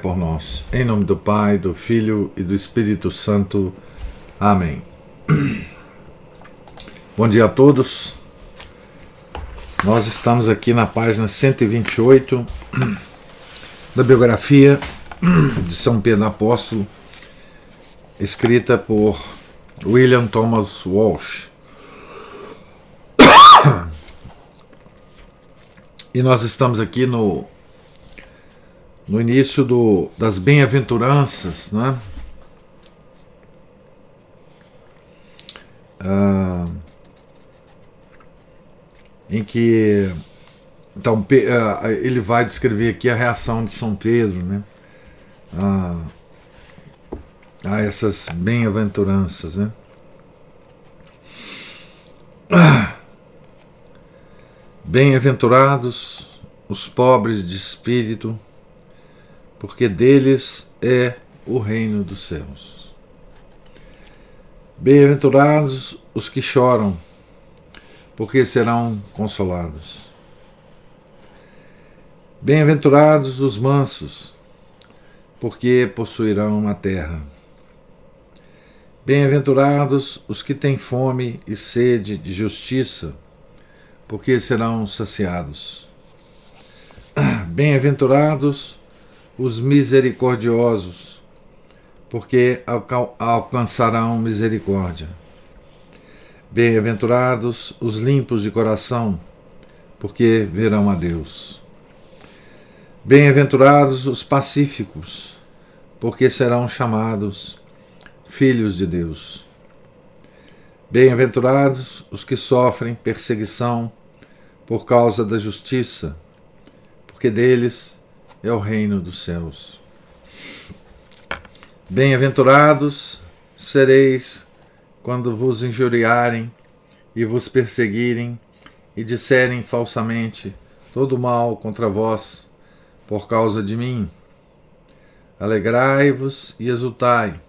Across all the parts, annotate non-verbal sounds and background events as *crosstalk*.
por nós. Em nome do Pai, do Filho e do Espírito Santo. Amém. *clears throat* Bom dia a todos. Nós estamos aqui na página 128 *clears throat* da biografia *clears throat* de São Pedro Apóstolo, escrita por William Thomas Walsh. E nós estamos aqui no no início do, das bem-aventuranças, né? Ah, em que então ah, ele vai descrever aqui a reação de São Pedro, né? Ah, a essas bem-aventuranças, né? Bem-aventurados os pobres de espírito porque deles é o reino dos céus. Bem-aventurados os que choram, porque serão consolados. Bem-aventurados os mansos, porque possuirão a terra. Bem-aventurados os que têm fome e sede de justiça, porque serão saciados. *clears throat* Bem-aventurados os misericordiosos, porque alcançarão misericórdia. Bem-aventurados os limpos de coração, porque verão a Deus. Bem-aventurados os pacíficos, porque serão chamados filhos de Deus. Bem-aventurados os que sofrem perseguição por causa da justiça, porque deles é o reino dos céus. Bem-aventurados sereis quando vos injuriarem e vos perseguirem e disserem falsamente todo mal contra vós por causa de mim. Alegrai-vos e exultai,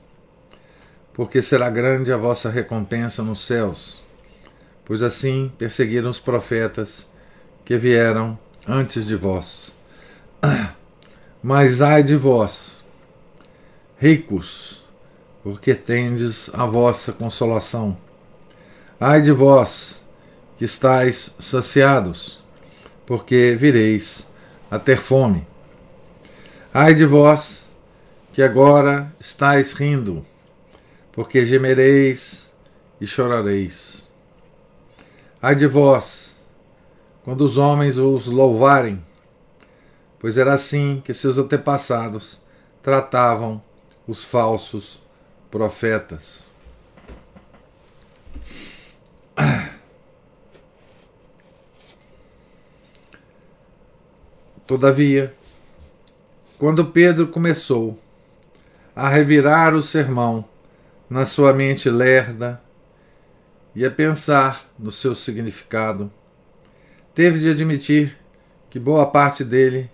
porque será grande a vossa recompensa nos céus, pois assim perseguiram os profetas que vieram antes de vós. *clears throat* Mas ai de vós, ricos, porque tendes a vossa consolação. Ai de vós, que estáis saciados, porque vireis a ter fome. Ai de vós, que agora estáis rindo, porque gemereis e chorareis. Ai de vós, quando os homens os louvarem, pois era assim que seus antepassados tratavam os falsos profetas. *clears throat* Todavia, quando Pedro começou a revirar o sermão na sua mente lerda e a pensar no seu significado, teve de admitir que boa parte dele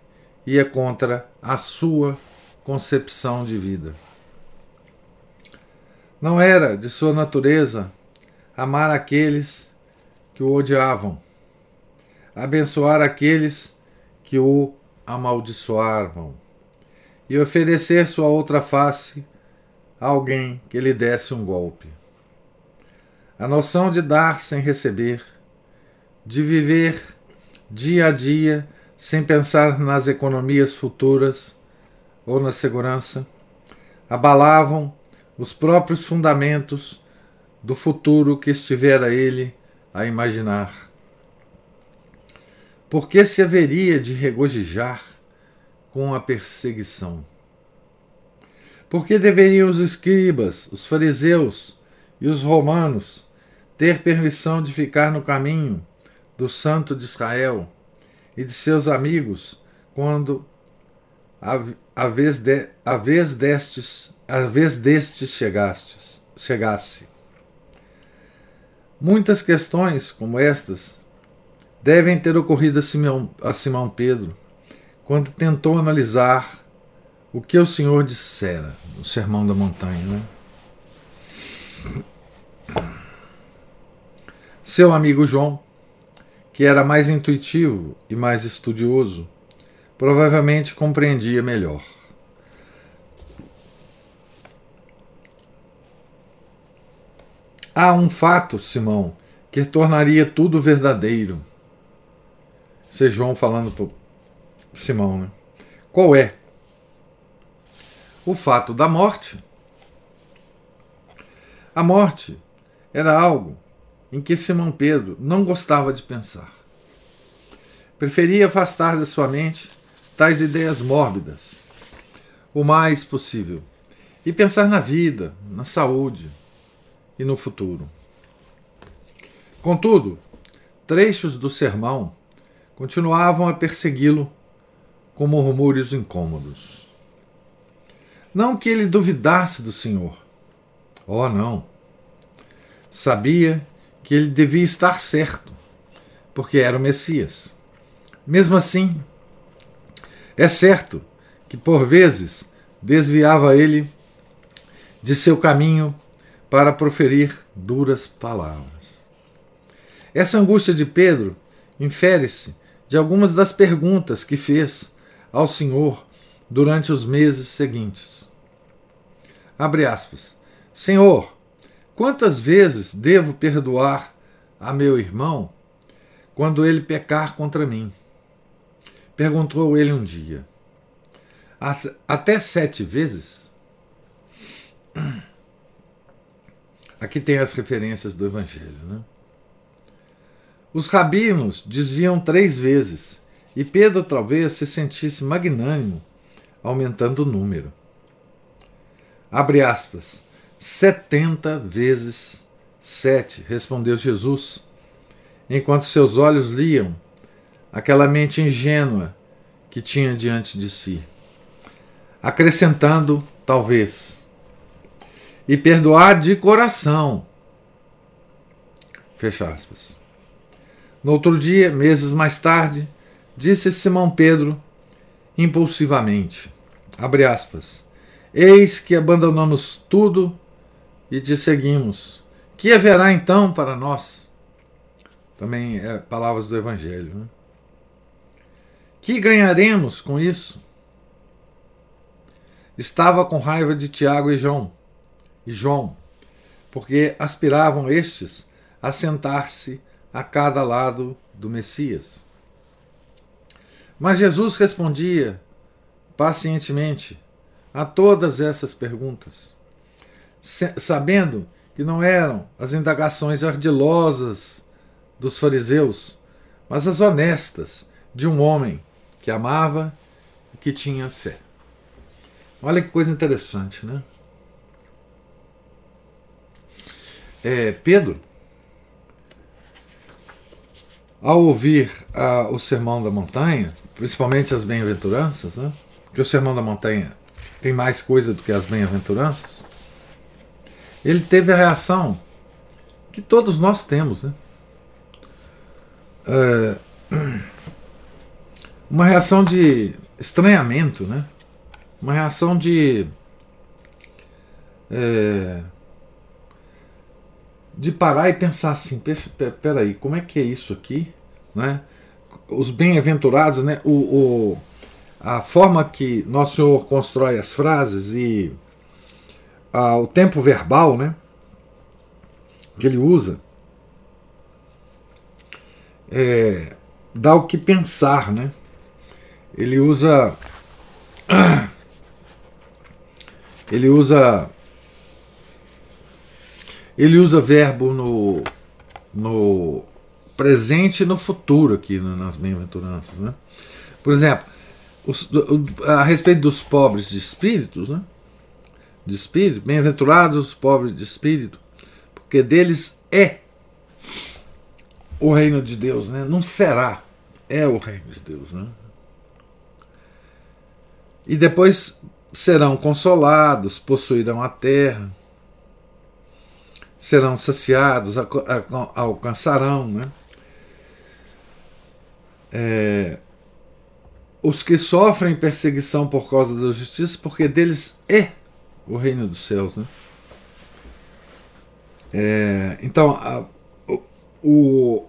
ia contra a sua concepção de vida. Não era de sua natureza amar aqueles que o odiavam, abençoar aqueles que o amaldiçoavam e oferecer sua outra face a alguém que lhe desse um golpe. A noção de dar sem receber, de viver dia a dia sem pensar nas economias futuras ou na segurança, abalavam os próprios fundamentos do futuro que estivera ele a imaginar. Por que se haveria de regozijar com a perseguição? Por que deveriam os escribas, os fariseus e os romanos ter permissão de ficar no caminho do Santo de Israel? E de seus amigos quando a, a, vez, de, a vez destes, a vez destes chegastes, chegasse. Muitas questões como estas devem ter ocorrido a Simão, a Simão Pedro quando tentou analisar o que o Senhor dissera no Sermão da Montanha. Né? Seu amigo João, que era mais intuitivo e mais estudioso, provavelmente compreendia melhor. Há um fato, Simão, que tornaria tudo verdadeiro. Esse é João falando para Simão, né? Qual é? O fato da morte. A morte era algo em que Simão Pedro não gostava de pensar. Preferia afastar da sua mente tais ideias mórbidas o mais possível e pensar na vida, na saúde, e no futuro. Contudo, trechos do sermão continuavam a persegui-lo como rumores incômodos. Não que ele duvidasse do Senhor. Oh, não. Sabia que ele devia estar certo, porque era o Messias. Mesmo assim, é certo que por vezes desviava ele de seu caminho para proferir duras palavras. Essa angústia de Pedro infere-se de algumas das perguntas que fez ao Senhor durante os meses seguintes. Abre aspas. Senhor, quantas vezes devo perdoar a meu irmão quando ele pecar contra mim? Perguntou ele um dia. Até sete vezes? *clears throat* Aqui tem as referências do Evangelho. Né? Os rabinos diziam três vezes, e Pedro talvez se sentisse magnânimo, aumentando o número. Abre aspas. Setenta vezes sete, respondeu Jesus, enquanto seus olhos liam aquela mente ingênua que tinha diante de si, acrescentando, talvez, e perdoar de coração. Fecha aspas. No outro dia, meses mais tarde, disse Simão Pedro impulsivamente, abre aspas, eis que abandonamos tudo e te seguimos. Que haverá então para nós? Também é palavras do Evangelho. Né? Que ganharemos com isso? Estava com raiva de Tiago e João e João, porque aspiravam estes a sentar-se a cada lado do Messias. Mas Jesus respondia pacientemente a todas essas perguntas, sabendo que não eram as indagações ardilosas dos fariseus, mas as honestas de um homem que amava e que tinha fé. Olha que coisa interessante, né? é, Pedro, ao ouvir uh, o Sermão da Montanha, principalmente as bem-aventuranças, né? porque o Sermão da Montanha tem mais coisa do que as bem-aventuranças, ele teve a reação que todos nós temos, né? É, uma reação de estranhamento, né? Uma reação de é, de parar e pensar assim, peraí, como é que é isso aqui? Né? Os bem-aventurados, né? O, o, a forma que Nosso Senhor constrói as frases e o tempo verbal né? que ele usa é, dá o que pensar, né? Ele usa *coughs* ele usa ele usa verbo no, no presente e no futuro aqui nas bem-aventuranças. Né? Por exemplo, a respeito dos pobres de espíritos, né? De espírito, bem-aventurados os pobres de espírito, porque deles é o reino de Deus, né? não será, é o reino de Deus. Né? e depois serão consolados, possuirão a terra, serão saciados, alcançarão, né? É, os que sofrem perseguição por causa da justiça, porque deles é o reino dos céus, né? É, então, a, o, o,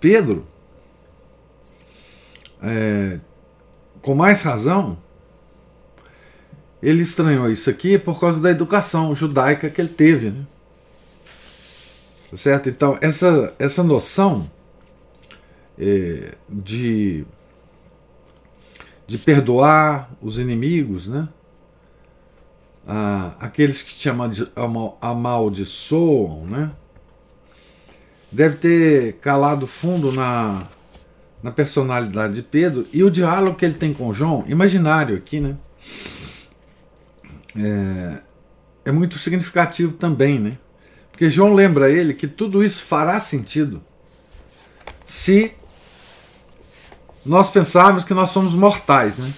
Pedro, é, com mais razão, ele estranhou isso aqui por causa da educação judaica que ele teve, né? Certo? Então, essa, essa noção é, de, de perdoar os inimigos, né? Ah, aqueles que te amaldiçoam, né? Deve ter calado fundo na, na personalidade de Pedro e o diálogo que ele tem com João, imaginário aqui, né? É, é muito significativo também, né? Porque João lembra ele que tudo isso fará sentido se nós pensarmos que nós somos mortais, né?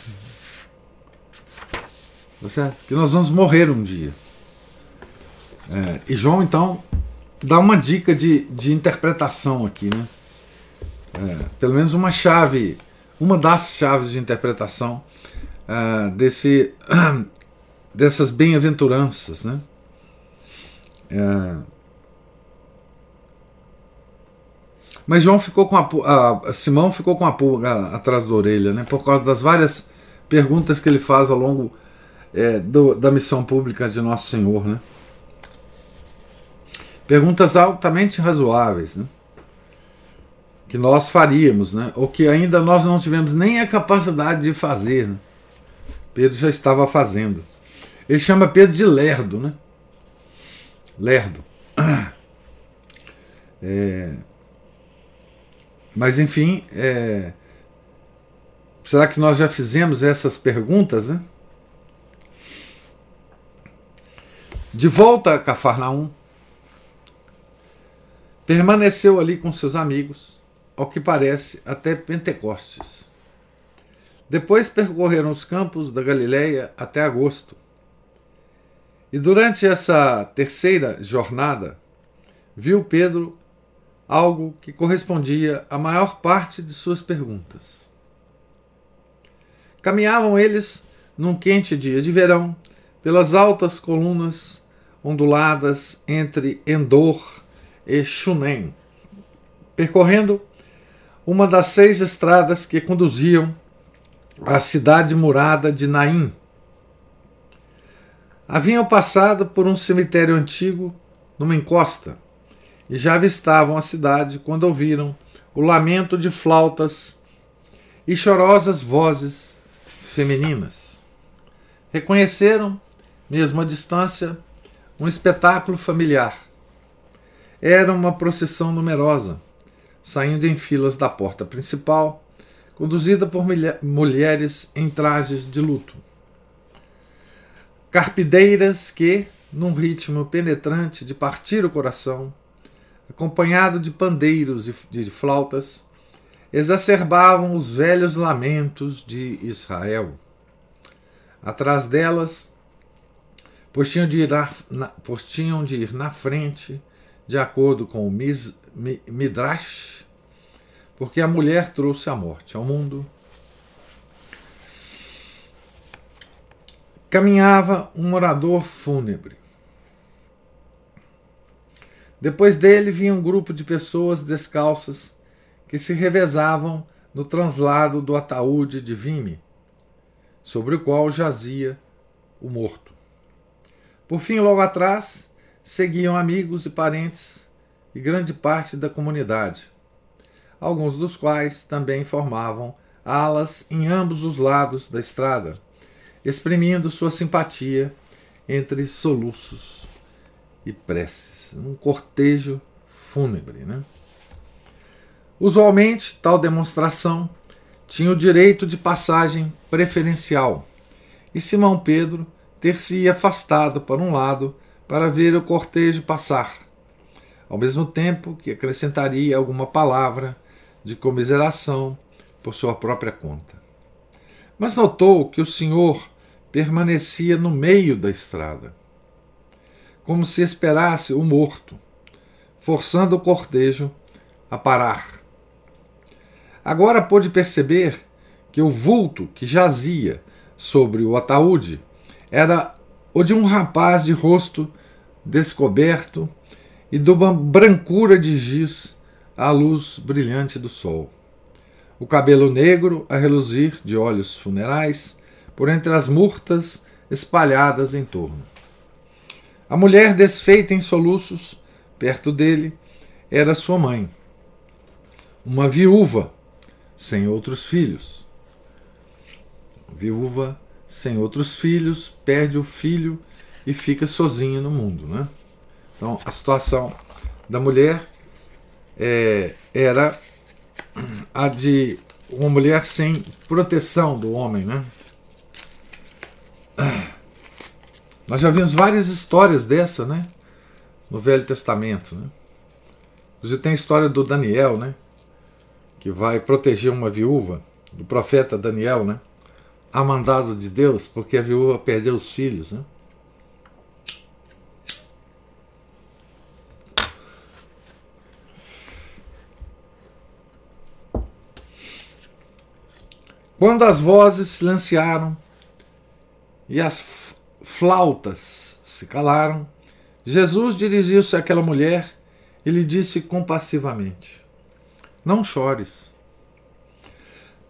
Tá certo? Que nós vamos morrer um dia. É, e João, então, dá uma dica de, de interpretação aqui, né? É, pelo menos uma chave, uma das chaves de interpretação é, desse, *clears throat* dessas bem-aventuranças, né? É, Mas João ficou com a, a, Simão ficou com a pulga atrás da orelha, né? Por causa das várias perguntas que ele faz ao longo é, do, da missão pública de Nosso Senhor, né? Perguntas altamente razoáveis, né? Que nós faríamos, né? Ou que ainda nós não tivemos nem a capacidade de fazer. Né? Pedro já estava fazendo. Ele chama Pedro de lerdo, né? Lerdo. *clears throat* É, mas enfim, é... será que nós já fizemos essas perguntas? Né? De volta a Cafarnaum, permaneceu ali com seus amigos, ao que parece, até Pentecostes. Depois percorreram os campos da Galileia até agosto. E durante essa terceira jornada, viu Pedro algo que correspondia à maior parte de suas perguntas. Caminhavam eles num quente dia de verão pelas altas colunas onduladas entre Endor e Shunem, percorrendo uma das seis estradas que conduziam à cidade murada de Naim. Haviam passado por um cemitério antigo numa encosta e já avistavam a cidade quando ouviram o lamento de flautas e chorosas vozes femininas. Reconheceram, mesmo à distância, um espetáculo familiar. Era uma procissão numerosa, saindo em filas da porta principal, conduzida por mulheres em trajes de luto. Carpideiras que, num ritmo penetrante de partir o coração, acompanhado de pandeiros e de flautas, exacerbavam os velhos lamentos de Israel. Atrás delas, pois tinham de ir na, pois tinham de ir na frente, de acordo com o Midrash, porque a mulher trouxe a morte ao mundo. Caminhava um morador fúnebre depois dele vinha um grupo de pessoas descalças que se revezavam no translado do ataúde de Vime, sobre o qual jazia o morto. Por fim, logo atrás, seguiam amigos e parentes e grande parte da comunidade, alguns dos quais também formavam alas em ambos os lados da estrada, exprimindo sua simpatia entre soluços e preces, um cortejo fúnebre. Né? Usualmente, tal demonstração tinha o direito de passagem preferencial, e Simão Pedro ter-se afastado para um lado para ver o cortejo passar, ao mesmo tempo que acrescentaria alguma palavra de comiseração por sua própria conta. mas notou que o senhor permanecia no meio da estrada, como se esperasse o morto, forçando o cortejo a parar. Agora pôde perceber que o vulto que jazia sobre o ataúde era o de um rapaz de rosto descoberto e de uma brancura de giz à luz brilhante do sol. O cabelo negro a reluzir de olhos funerais por entre as murtas espalhadas em torno. A mulher desfeita em soluços, perto dele, era sua mãe, uma viúva sem outros filhos. Viúva sem outros filhos, perde o filho e fica sozinha no mundo. Né? Então, a situação da mulher é, era a de uma mulher sem proteção do homem. Né? Nós já vimos várias histórias dessa né? no Velho Testamento. Né? Você tem a história do Daniel, né? que vai proteger uma viúva, do profeta Daniel, né? A mandado de Deus, porque a viúva perdeu os filhos. Né? Quando as vozes silenciaram e as flautas se calaram, Jesus dirigiu-se àquela mulher e lhe disse compassivamente: Não chores.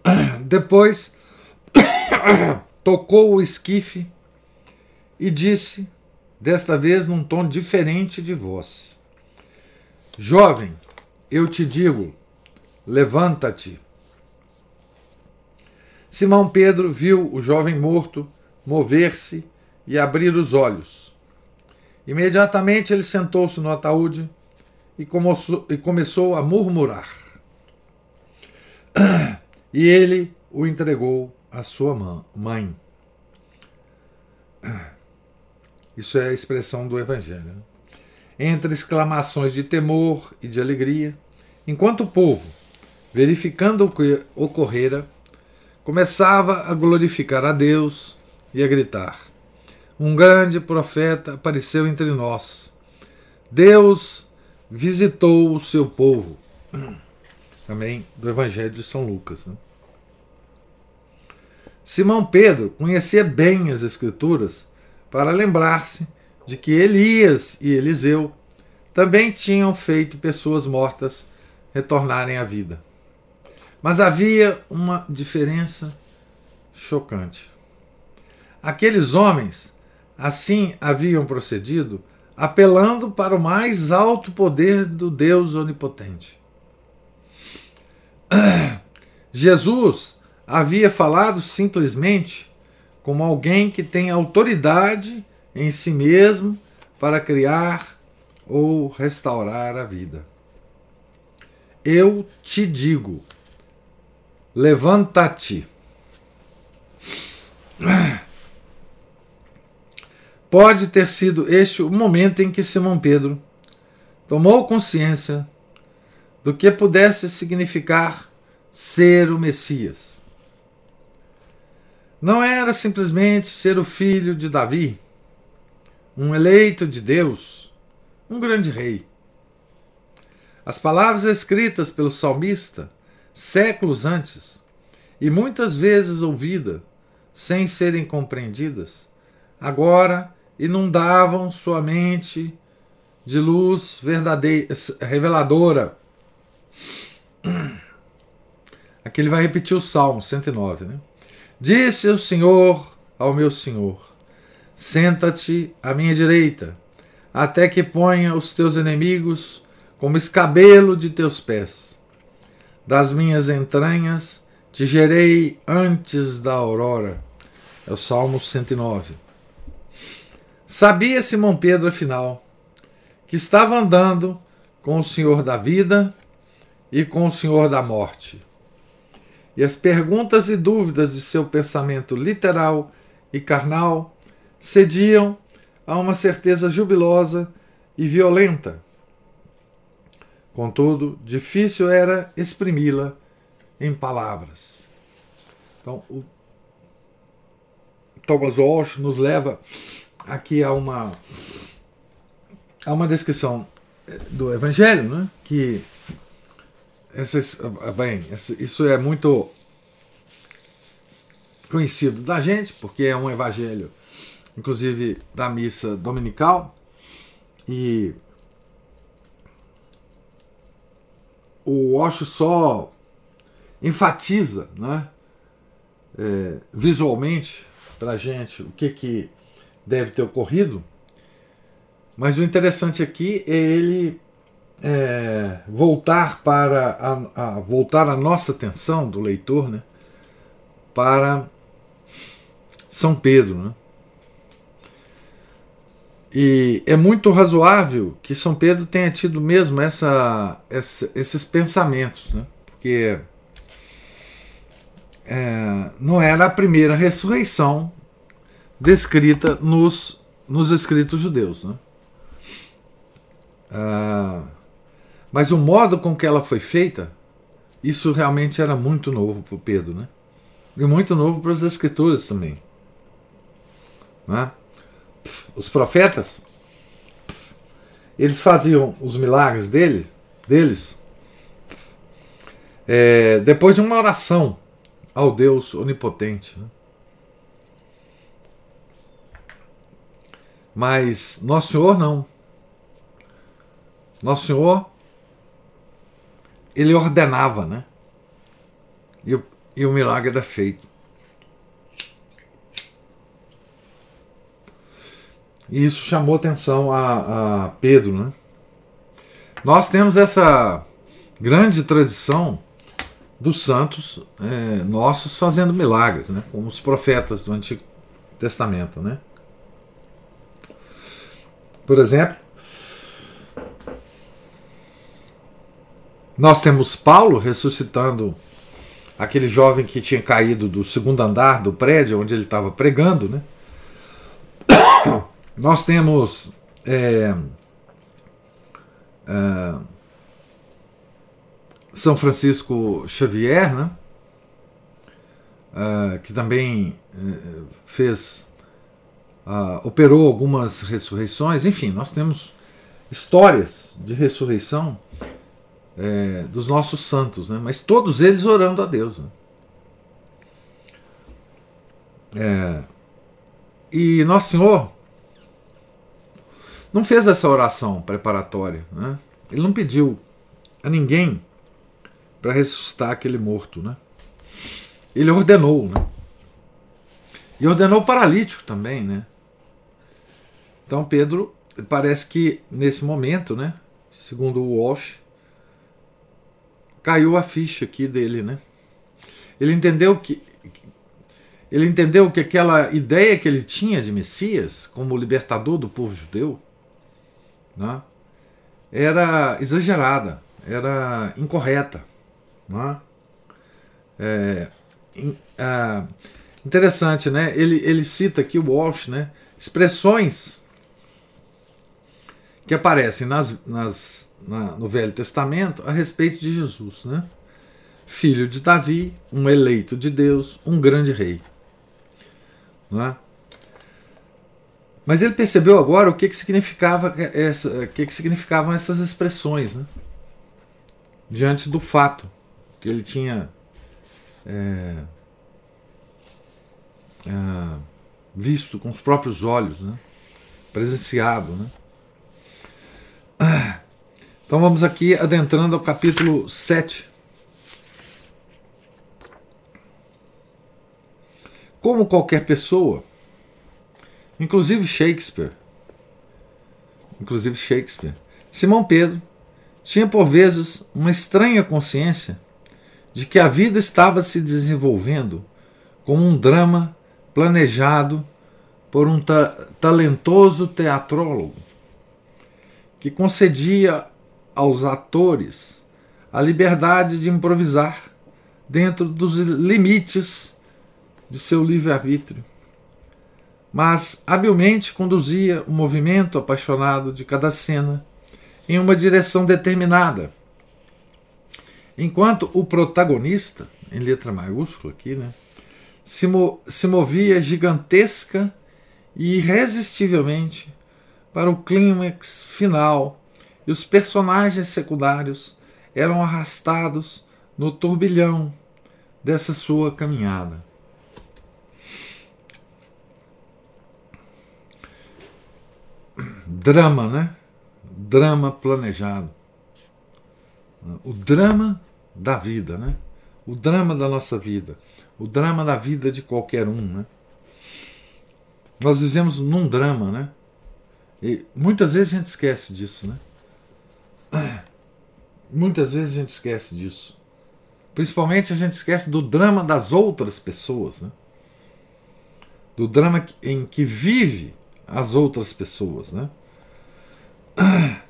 *clears throat* Depois *coughs* tocou o esquife e disse, desta vez num tom diferente de voz: Jovem, eu te digo, levanta-te. Simão Pedro viu o jovem morto mover-se e abrir os olhos. Imediatamente ele sentou-se no ataúde e e começou a murmurar. *coughs* E ele o entregou à sua mãe. Isso é a expressão do Evangelho. Né? Entre exclamações de temor e de alegria, enquanto o povo, verificando o que ocorrera, começava a glorificar a Deus e a gritar: Um grande profeta apareceu entre nós. Deus visitou o seu povo. Também do Evangelho de São Lucas. Né? Simão Pedro conhecia bem as Escrituras para lembrar-se de que Elias e Eliseu também tinham feito pessoas mortas retornarem à vida. Mas havia uma diferença chocante. Aqueles homens assim haviam procedido, apelando para o mais alto poder do Deus onipotente. *clears throat* Jesus havia falado simplesmente como alguém que tem autoridade em si mesmo para criar ou restaurar a vida. Eu te digo, Levanta-te. Pode ter sido este o momento em que Simão Pedro tomou consciência do que pudesse significar ser o Messias. Não era simplesmente ser o filho de Davi, um eleito de Deus, um grande rei. As palavras escritas pelo salmista séculos antes, e muitas vezes ouvida, sem serem compreendidas, agora inundavam sua mente de luz verdadeira, reveladora. Aqui ele vai repetir o Salmo 109, né? Disse o Senhor ao meu Senhor: Senta-te à minha direita, até que ponha os teus inimigos como escabelo de teus pés das minhas entranhas te gerei antes da aurora. É o Salmo 109. Sabia Simão Pedro, afinal, que estava andando com o Senhor da vida e com o Senhor da morte. E as perguntas e dúvidas de seu pensamento literal e carnal cediam a uma certeza jubilosa e violenta Contudo, difícil era exprimi-la em palavras. Então, o Thomas Walsh nos leva aqui a uma a uma descrição do Evangelho, né? que essas, bem, isso é muito conhecido da gente, porque é um Evangelho, inclusive da missa dominical, e o Osho só enfatiza né, é, visualmente para a gente o que, que deve ter ocorrido, mas o interessante aqui é ele é, voltar para a, a, voltar a nossa atenção do leitor né, para São Pedro. Né? E é muito razoável que São Pedro tenha tido mesmo essa, essa esses pensamentos, né? porque é, não era a primeira ressurreição descrita nos, nos escritos judeus. Né? Ah, mas o modo com que ela foi feita, isso realmente era muito novo para Pedro, né? e muito novo para as escrituras também. Né? os profetas, eles faziam os milagres dele, deles é, depois de uma oração ao Deus onipotente. Né? Mas Nosso Senhor não. Nosso Senhor, ele ordenava, né? E o, e o milagre era feito. E isso chamou atenção a, a Pedro. Né? Nós temos essa grande tradição dos santos é, nossos fazendo milagres, né? como os profetas do Antigo Testamento. Né? Por exemplo, nós temos Paulo ressuscitando aquele jovem que tinha caído do segundo andar do prédio onde ele estava pregando, né? *coughs* Nós temos é, é, São Francisco Xavier, né? É, que também é, fez, operou algumas ressurreições. Enfim, nós temos histórias de ressurreição é, dos nossos santos, né? mas todos eles orando a Deus. Né? É, e Nosso Senhor não fez essa oração preparatória. Né? Ele não pediu a ninguém para ressuscitar aquele morto. Né? Ele ordenou. Né? E ordenou o paralítico também. Né? Então Pedro parece que nesse momento, né, segundo o Walsh, caiu a ficha aqui dele, né? Ele entendeu que ele entendeu que aquela ideia que ele tinha de Messias como libertador do povo judeu né, era exagerada, era incorreta. Né? É, é, interessante, né? Ele, ele cita aqui o Walsh, né? Expressões que aparecem nas, nas, na, no Velho Testamento a respeito de Jesus, né? Filho de Davi, um eleito de Deus, um grande rei. Não é? Mas ele percebeu agora o que, que significava essa, o que, que significavam essas expressões, né? diante do fato que ele tinha é, é, visto com os próprios olhos, né? presenciado. Né? Então vamos aqui adentrando ao capítulo 7. Como qualquer pessoa, Inclusive Shakespeare. Inclusive Shakespeare. Simão Pedro tinha por vezes uma estranha consciência de que a vida estava se desenvolvendo como um drama planejado por um ta talentoso teatrólogo que concedia aos atores a liberdade de improvisar dentro dos limites de seu livre-arbítrio mas habilmente conduzia o movimento apaixonado de cada cena em uma direção determinada. Enquanto o protagonista, em letra maiúscula aqui, né, se, mo se movia gigantesca e irresistivelmente para o clímax final e os personagens secundários eram arrastados no turbilhão dessa sua caminhada. Drama, né? Drama planejado. O drama da vida, né? O drama da nossa vida. O drama da vida de qualquer um, né? Nós vivemos num drama, né? E muitas vezes a gente esquece disso, né? *coughs* Muitas vezes a gente esquece disso. Principalmente a gente esquece do drama das outras pessoas, né? Do drama em que vive as outras pessoas, né? *coughs*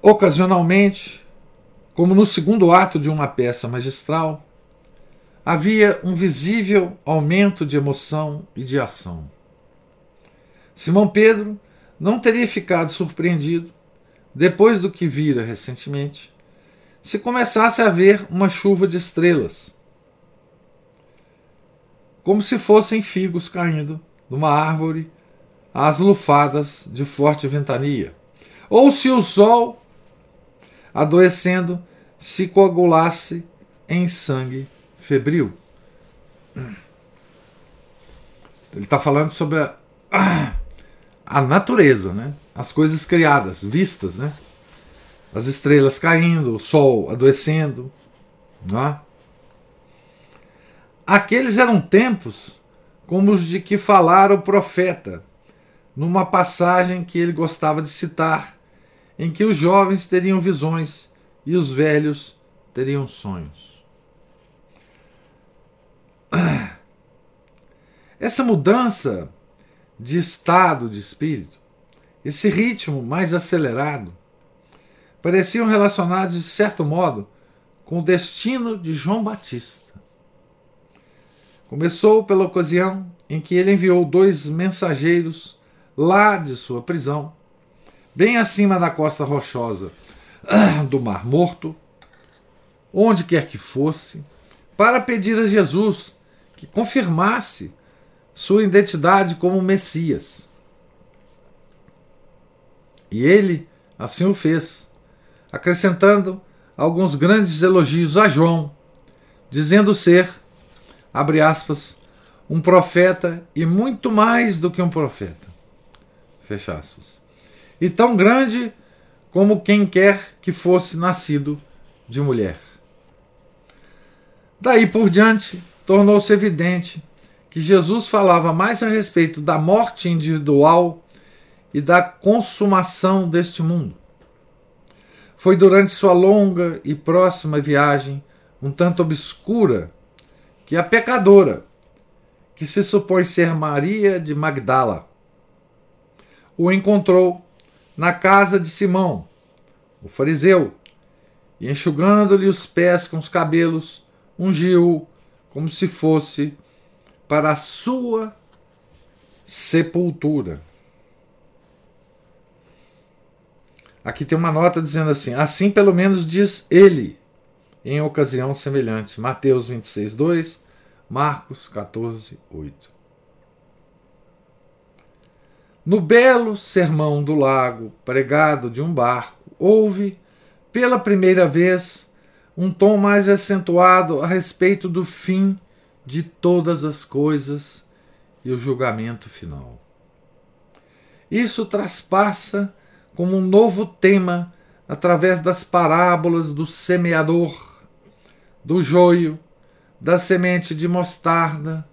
Ocasionalmente, como no segundo ato de uma peça magistral, havia um visível aumento de emoção e de ação. Simão Pedro não teria ficado surpreendido, depois do que vira recentemente, se começasse a ver uma chuva de estrelas, como se fossem figos caindo numa árvore às lufadas de forte ventania, ou se o sol, adoecendo, se coagulasse em sangue febril. Ele está falando sobre a, *clears throat* a natureza, né? as coisas criadas, vistas, né? as estrelas caindo, o sol adoecendo. Não é? Aqueles eram tempos como os de que falara o profeta, numa passagem que ele gostava de citar, em que os jovens teriam visões e os velhos teriam sonhos. *clears throat* Essa mudança de estado de espírito, esse ritmo mais acelerado, pareciam relacionados, de certo modo, com o destino de João Batista. Começou pela ocasião em que ele enviou dois mensageiros lá de sua prisão, bem acima da costa rochosa *clears throat* do Mar Morto, onde quer que fosse, para pedir a Jesus que confirmasse sua identidade como Messias. E ele assim o fez, acrescentando alguns grandes elogios a João, dizendo ser, abre aspas, um profeta e muito mais do que um profeta. Fecha aspas. E tão grande como quem quer que fosse nascido de mulher. Daí por diante, tornou-se evidente que Jesus falava mais a respeito da morte individual e da consumação deste mundo. Foi durante sua longa e próxima viagem, um tanto obscura, que a pecadora, que se supõe ser Maria de Magdala, o encontrou na casa de Simão, o fariseu, e enxugando-lhe os pés com os cabelos, ungiu como se fosse para a sua sepultura. Aqui tem uma nota dizendo assim: assim pelo menos diz ele, em ocasião semelhante. Mateus 26, 2, Marcos 14, 8. No belo sermão do lago, pregado de um barco, houve, pela primeira vez, um tom mais acentuado a respeito do fim de todas as coisas e o julgamento final. Isso traspassa como um novo tema através das parábolas do semeador, do joio, da semente de mostarda,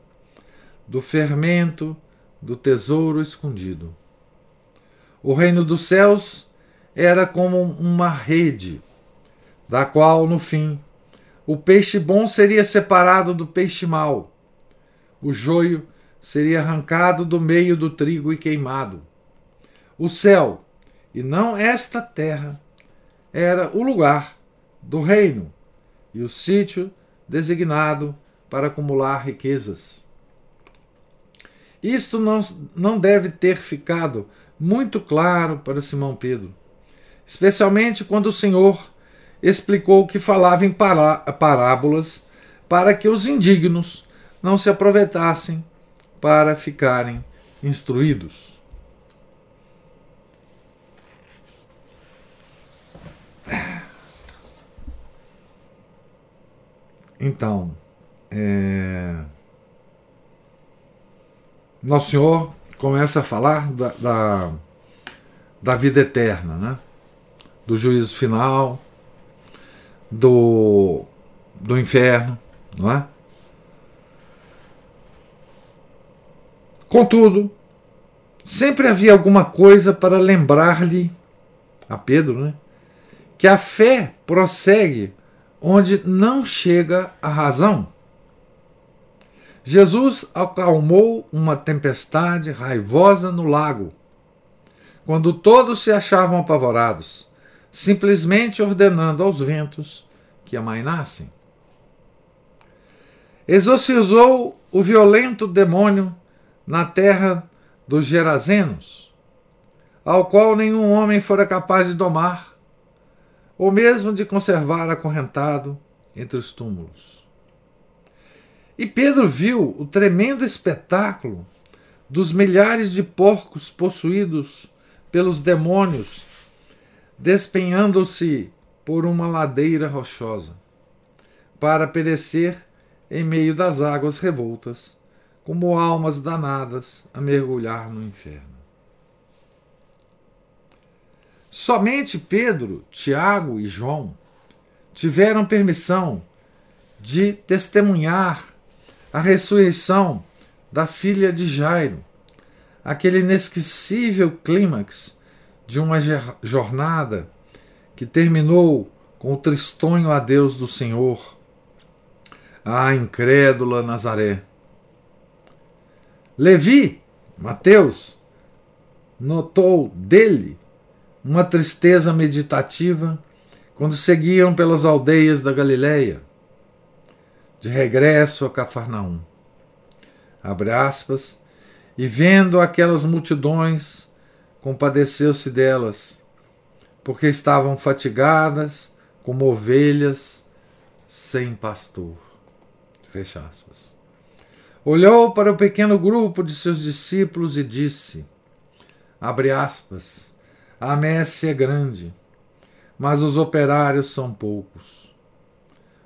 do fermento, do tesouro escondido. O reino dos céus era como uma rede da qual, no fim, o peixe bom seria separado do peixe mau, o joio seria arrancado do meio do trigo e queimado. O céu, e não esta terra, era o lugar do reino e o sítio designado para acumular riquezas. Isto não, não deve ter ficado muito claro para Simão Pedro, especialmente quando o Senhor explicou que falava em parábolas para que os indignos não se aproveitassem para ficarem instruídos. Então, é... Nosso Senhor começa a falar da, da, da vida eterna, né? do juízo final, do, do inferno, não é? Contudo, sempre havia alguma coisa para lembrar-lhe a Pedro, né, que a fé prossegue onde não chega a razão. Jesus acalmou uma tempestade raivosa no lago, quando todos se achavam apavorados, simplesmente ordenando aos ventos que amainassem. Exorcizou o violento demônio na terra dos Gerazenos, ao qual nenhum homem fora capaz de domar, ou mesmo de conservar acorrentado entre os túmulos. E Pedro viu o tremendo espetáculo dos milhares de porcos possuídos pelos demônios despenhando-se por uma ladeira rochosa, para perecer em meio das águas revoltas como almas danadas a mergulhar no inferno. Somente Pedro, Tiago e João tiveram permissão de testemunhar a ressurreição da filha de Jairo, aquele inesquecível clímax de uma jornada que terminou com o tristonho adeus do Senhor à incrédula Nazaré. Levi, Mateus, notou dele uma tristeza meditativa quando seguiam pelas aldeias da Galileia, de regresso a Cafarnaum. Abre aspas, e vendo aquelas multidões, compadeceu-se delas, porque estavam fatigadas como ovelhas sem pastor. Fecha aspas. Olhou para o pequeno grupo de seus discípulos e disse: abre aspas, a messe é grande, mas os operários são poucos.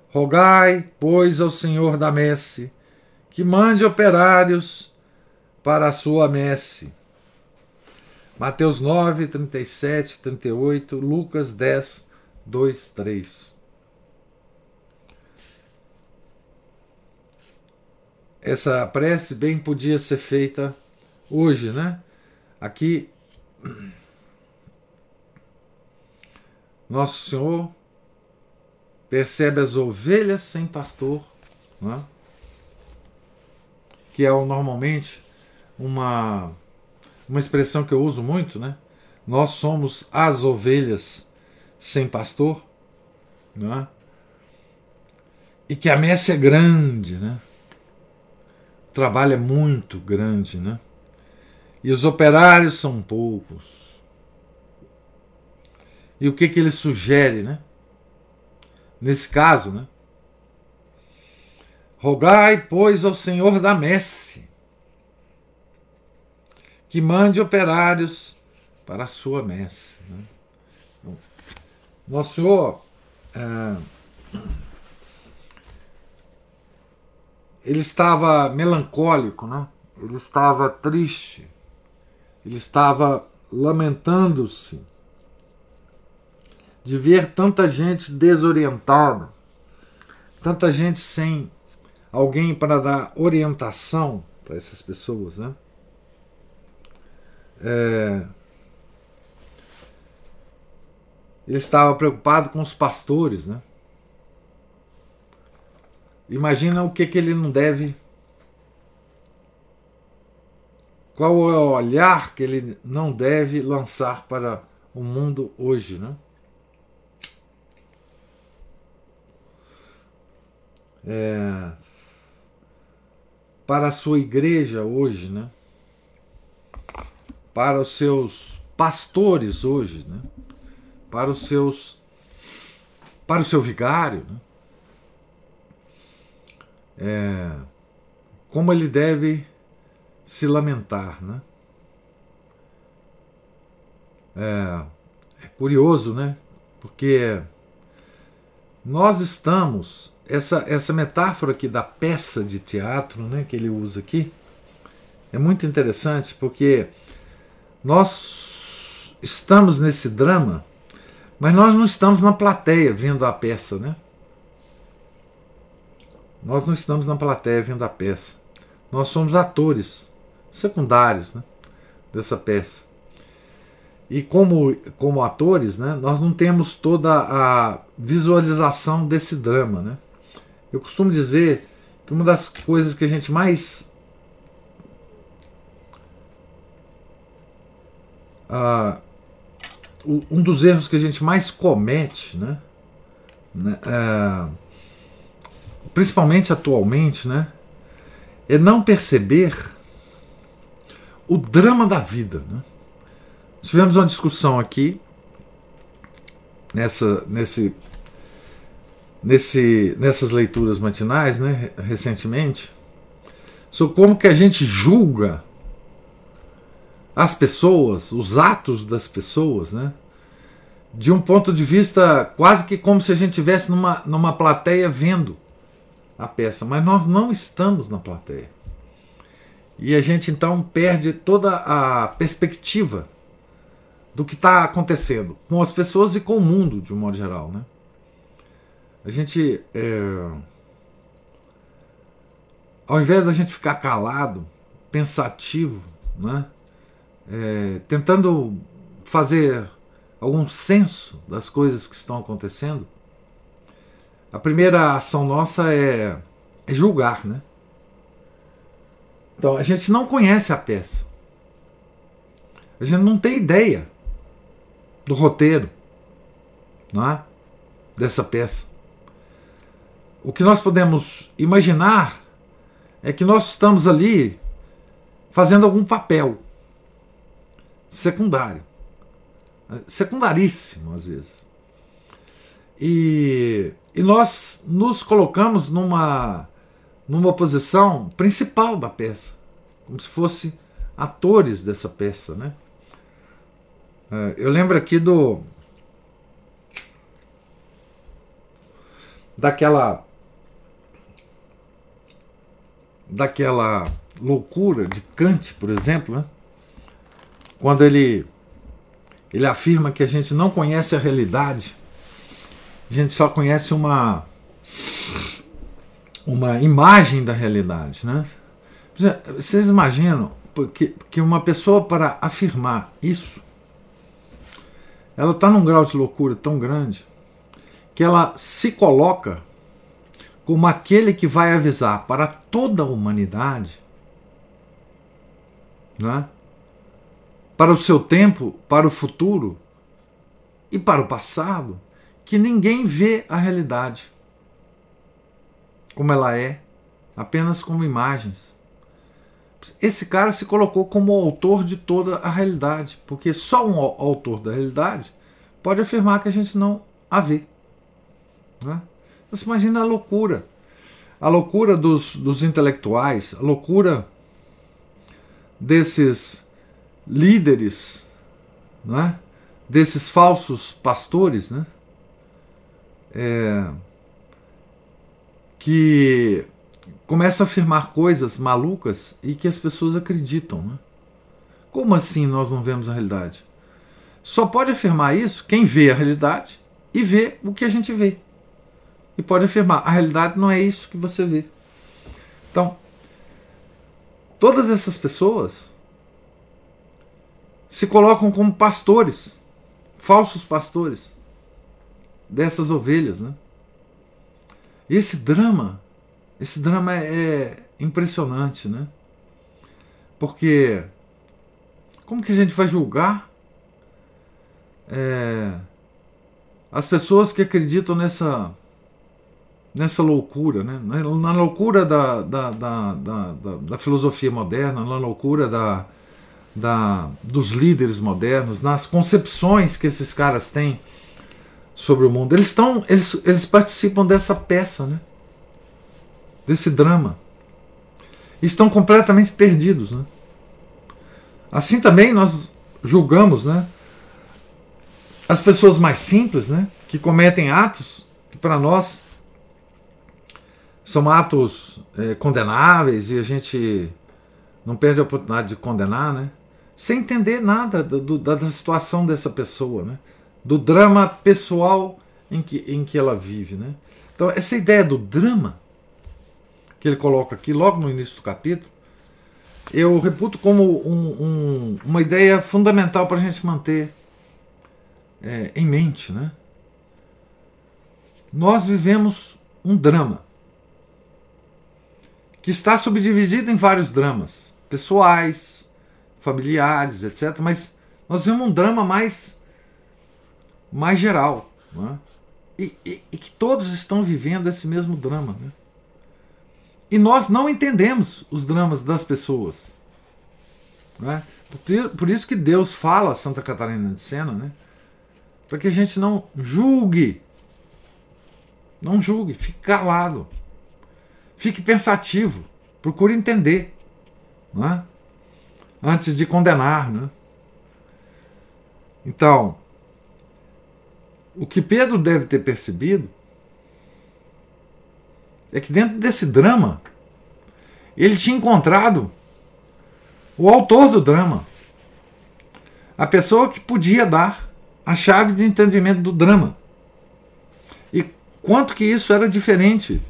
Rogai, pois, ao Senhor da messe que mande operários para a sua messe. Mateus 9, 37, 38, Lucas 10, 2, 3. essa prece bem podia ser feita hoje, né? Aqui, Nosso Senhor percebe as ovelhas sem pastor, né? que é normalmente uma, uma expressão que eu uso muito, né? Nós somos as ovelhas sem pastor, né? e que a messe é grande, né? trabalho é muito grande, né? E os operários são poucos. E o que, que ele sugere, né? Nesse caso, né? Rogai, pois, ao Senhor da messe que mande operários para a sua messe. Né? Nosso Senhor. É, ele estava melancólico, né? ele estava triste, ele estava lamentando-se de ver tanta gente desorientada, tanta gente sem alguém para dar orientação para essas pessoas, né? É... Ele estava preocupado com os pastores, né? Imagina o que, que ele não deve. Qual é o olhar que ele não deve lançar para o mundo hoje, né? É, para a sua igreja hoje, né? Para os seus pastores hoje, né? Para os seus para o seu vigário, né? é, como ele deve se lamentar, né? É, é curioso, né? Porque nós estamos essa essa metáfora aqui da peça de teatro, né, que ele usa aqui, é muito interessante porque nós estamos nesse drama, mas nós não estamos na plateia vendo a peça, né? Nós não estamos na plateia vendo a peça. Nós somos atores secundários né, dessa peça. E como, como atores, né, nós não temos toda a visualização desse drama. Né? Eu costumo dizer que uma das coisas que a gente mais Uh, um dos erros que a gente mais comete, né, né uh, principalmente atualmente, né, é não perceber o drama da vida. Né? Tivemos uma discussão aqui nessa, nesse, nesse, nessas leituras matinais, né, recentemente, sobre como que a gente julga as pessoas, os atos das pessoas, né? De um ponto de vista quase que como se a gente estivesse numa, numa plateia vendo a peça, mas nós não estamos na plateia. E a gente então perde toda a perspectiva do que está acontecendo com as pessoas e com o mundo de um modo geral, né? A gente, é... ao invés da gente ficar calado, pensativo, né? É, tentando fazer algum senso das coisas que estão acontecendo, a primeira ação nossa é, é julgar, né? Então a gente não conhece a peça. A gente não tem ideia do roteiro não é? dessa peça. O que nós podemos imaginar é que nós estamos ali fazendo algum papel secundário, secundaríssimo às vezes. E, e nós nos colocamos numa numa posição principal da peça, como se fosse atores dessa peça, né? É, eu lembro aqui do daquela daquela loucura de Kant, por exemplo, né? Quando ele ele afirma que a gente não conhece a realidade, a gente só conhece uma uma imagem da realidade, né? Vocês imaginam que, que uma pessoa para afirmar isso, ela está num grau de loucura tão grande que ela se coloca como aquele que vai avisar para toda a humanidade, né? Para o seu tempo, para o futuro e para o passado, que ninguém vê a realidade como ela é, apenas como imagens. Esse cara se colocou como autor de toda a realidade, porque só um autor da realidade pode afirmar que a gente não a vê. Né? Você imagina a loucura. A loucura dos, dos intelectuais, a loucura desses líderes, né? desses falsos pastores, né? É, que começam a afirmar coisas malucas e que as pessoas acreditam. Né? Como assim nós não vemos a realidade? Só pode afirmar isso quem vê a realidade e vê o que a gente vê. E pode afirmar: a realidade não é isso que você vê. Então, todas essas pessoas se colocam como pastores, falsos pastores dessas ovelhas, né? Esse drama, esse drama é, é impressionante, né? Porque como que a gente vai julgar é, as pessoas que acreditam nessa nessa loucura, né? na loucura da, da, da, da filosofia moderna, na loucura da, da, dos líderes modernos, nas concepções que esses caras têm sobre o mundo. Eles estão, eles, eles participam dessa peça, né? desse drama. Estão completamente perdidos. Né? Assim também nós julgamos né, as pessoas mais simples, né, que cometem atos que para nós são atos é, condenáveis e a gente não perde a oportunidade de condenar, né? Sem entender nada do, do, da situação dessa pessoa, né? Do drama pessoal em que, em que ela vive, né? Então, essa ideia do drama que ele coloca aqui, logo no início do capítulo, eu reputo como um, um, uma ideia fundamental para a gente manter é, em mente, né? Nós vivemos um drama que está subdividido em vários dramas pessoais, familiares, etc. Mas nós vemos um drama mais, mais geral. Né? E, e, e, que todos estão vivendo esse mesmo drama. Né? E nós não entendemos os dramas das pessoas. Né? Por, por isso que Deus fala a Santa Catarina de Sena, né? para que a gente não julgue. Não julgue, fique calado. Fique pensativo, procure entender, né? Antes de condenar. Né? Então, o que Pedro deve ter percebido é que dentro desse drama, ele tinha encontrado o autor do drama, a pessoa que podia dar a chave de entendimento do drama. E quanto que isso era diferente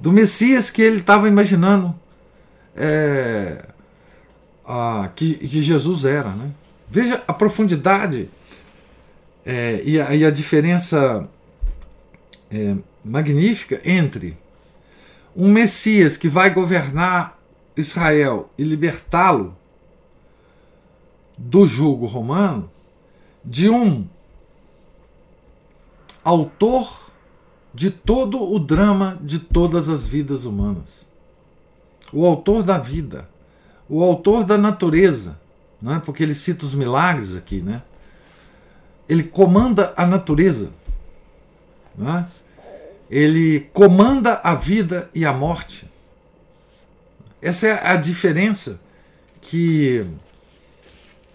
do Messias que ele estava imaginando é, que, que, Jesus era. Né? Veja a profundidade é, e, a, e, a, diferença é, magnífica entre um Messias que vai governar Israel e libertá-lo do jugo romano de um autor de todo o drama de todas as vidas humanas. O autor da vida, o autor da natureza, é? porque ele cita os milagres aqui, né? ele comanda a natureza, é? ele comanda a vida e a morte. Essa é a diferença que,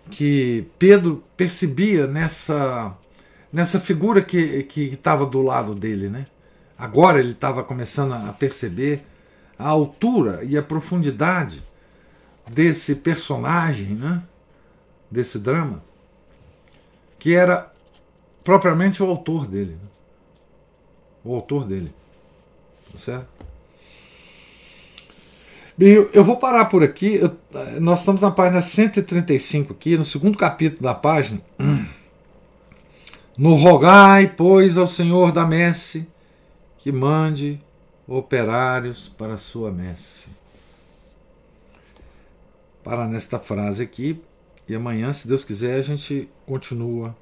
que Pedro percebia nessa nessa figura que estava do lado dele. Né? Agora ele estava começando a perceber a altura e a profundidade desse personagem, né? desse drama, que era propriamente o autor dele. Né? O autor dele. Tá certo? Bem, eu vou parar por aqui. Eu, nós estamos na página 135 aqui, no segundo capítulo da página. No rogai, pois, ao Senhor da messe que mande operários para a sua messe. Para nesta frase aqui, e amanhã, se Deus quiser, a gente continua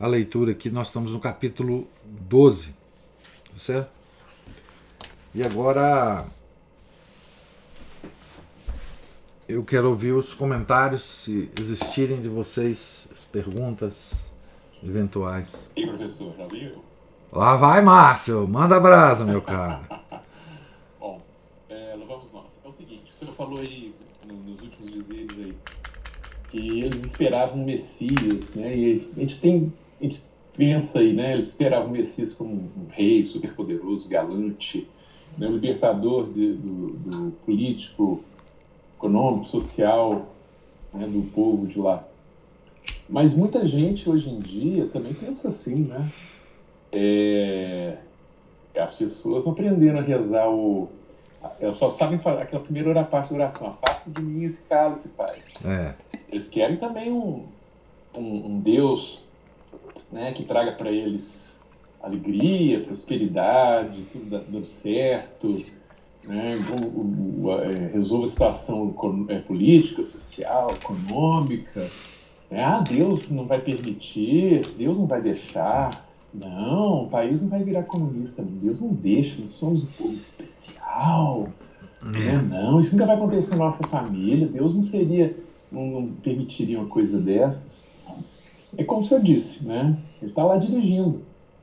a leitura aqui. Nós estamos no capítulo 12, tá certo? E agora eu quero ouvir os comentários, se existirem de vocês, as perguntas eventuais. E professor, já viu? Lá vai, Márcio, manda brasa, meu cara. *laughs* Bom, é, vamos nós. É o seguinte, o senhor falou aí nos últimos dizeres aí que eles esperavam um Messias, né? E a gente tem, a gente pensa aí, né? Eles esperavam o Messias como um rei superpoderoso, galante, né? libertador de, do, do político, econômico, social, né? do povo de lá. Mas muita gente hoje em dia também pensa assim, né? É, as pessoas aprenderam a rezar o. Elas só sabem falar aquela primeira parte da oração, afaste de mim esse cálice, Pai. É. Eles querem também um, um, um Deus né, que traga para eles alegria, prosperidade, tudo dando certo, né, o, o, é, resolva a situação é, política, social, econômica. É, ah, Deus não vai permitir, Deus não vai deixar. Não, o país não vai virar comunista. Deus não deixa, nós somos um povo especial. É. Não, isso nunca vai acontecer na nossa família. Deus não seria, não, não permitiria uma coisa dessas. É como você disse, né? Ele está lá dirigindo.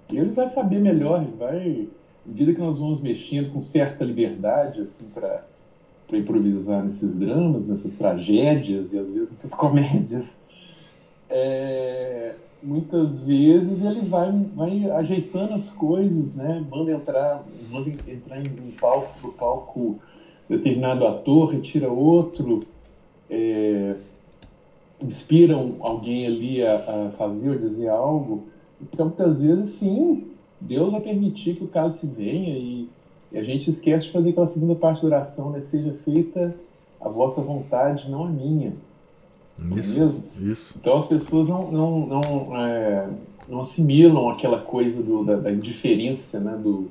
Ele vai saber melhor, ele vai medida que nós vamos mexendo com certa liberdade assim, para improvisar nesses dramas, nessas tragédias e às vezes nessas *laughs* comédias, é, muitas vezes ele vai, vai ajeitando as coisas, né? manda entrar, manda entrar em um palco, pro palco determinado ator, retira outro, é, inspiram alguém ali a, a fazer ou dizer algo. Então, muitas vezes, sim, Deus vai permitir que o caso se venha e, e a gente esquece de fazer aquela segunda parte da oração, né? Seja feita a vossa vontade, não a minha. É isso, é mesmo? Isso. Então as pessoas não, não, não, é, não assimilam aquela coisa do, da, da indiferença, né? Do,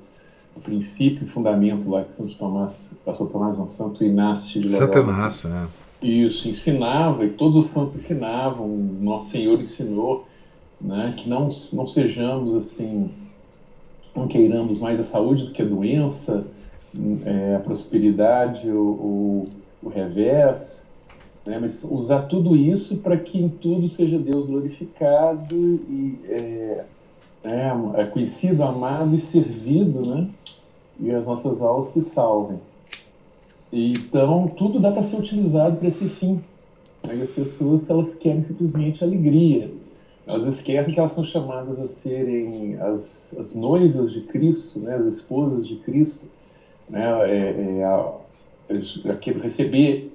do princípio e fundamento lá que Santo Tomás, Pastor Tomás, não, Santo Inácio de Santo Inácio, né? Isso, ensinava, e todos os santos ensinavam, Nosso Senhor ensinou, né? Que não, não sejamos assim não queiramos mais a saúde do que a doença, é, a prosperidade, o, o, o revés, né? mas usar tudo isso para que em tudo seja Deus glorificado e é, é, é, conhecido, amado e servido, né? e as nossas almas se salvem. Então, tudo dá para ser utilizado para esse fim. Aí as pessoas, elas querem simplesmente alegria, elas esquecem que elas são chamadas a serem as, as noivas de Cristo, né, as esposas de Cristo, né, é, é a, é, receber,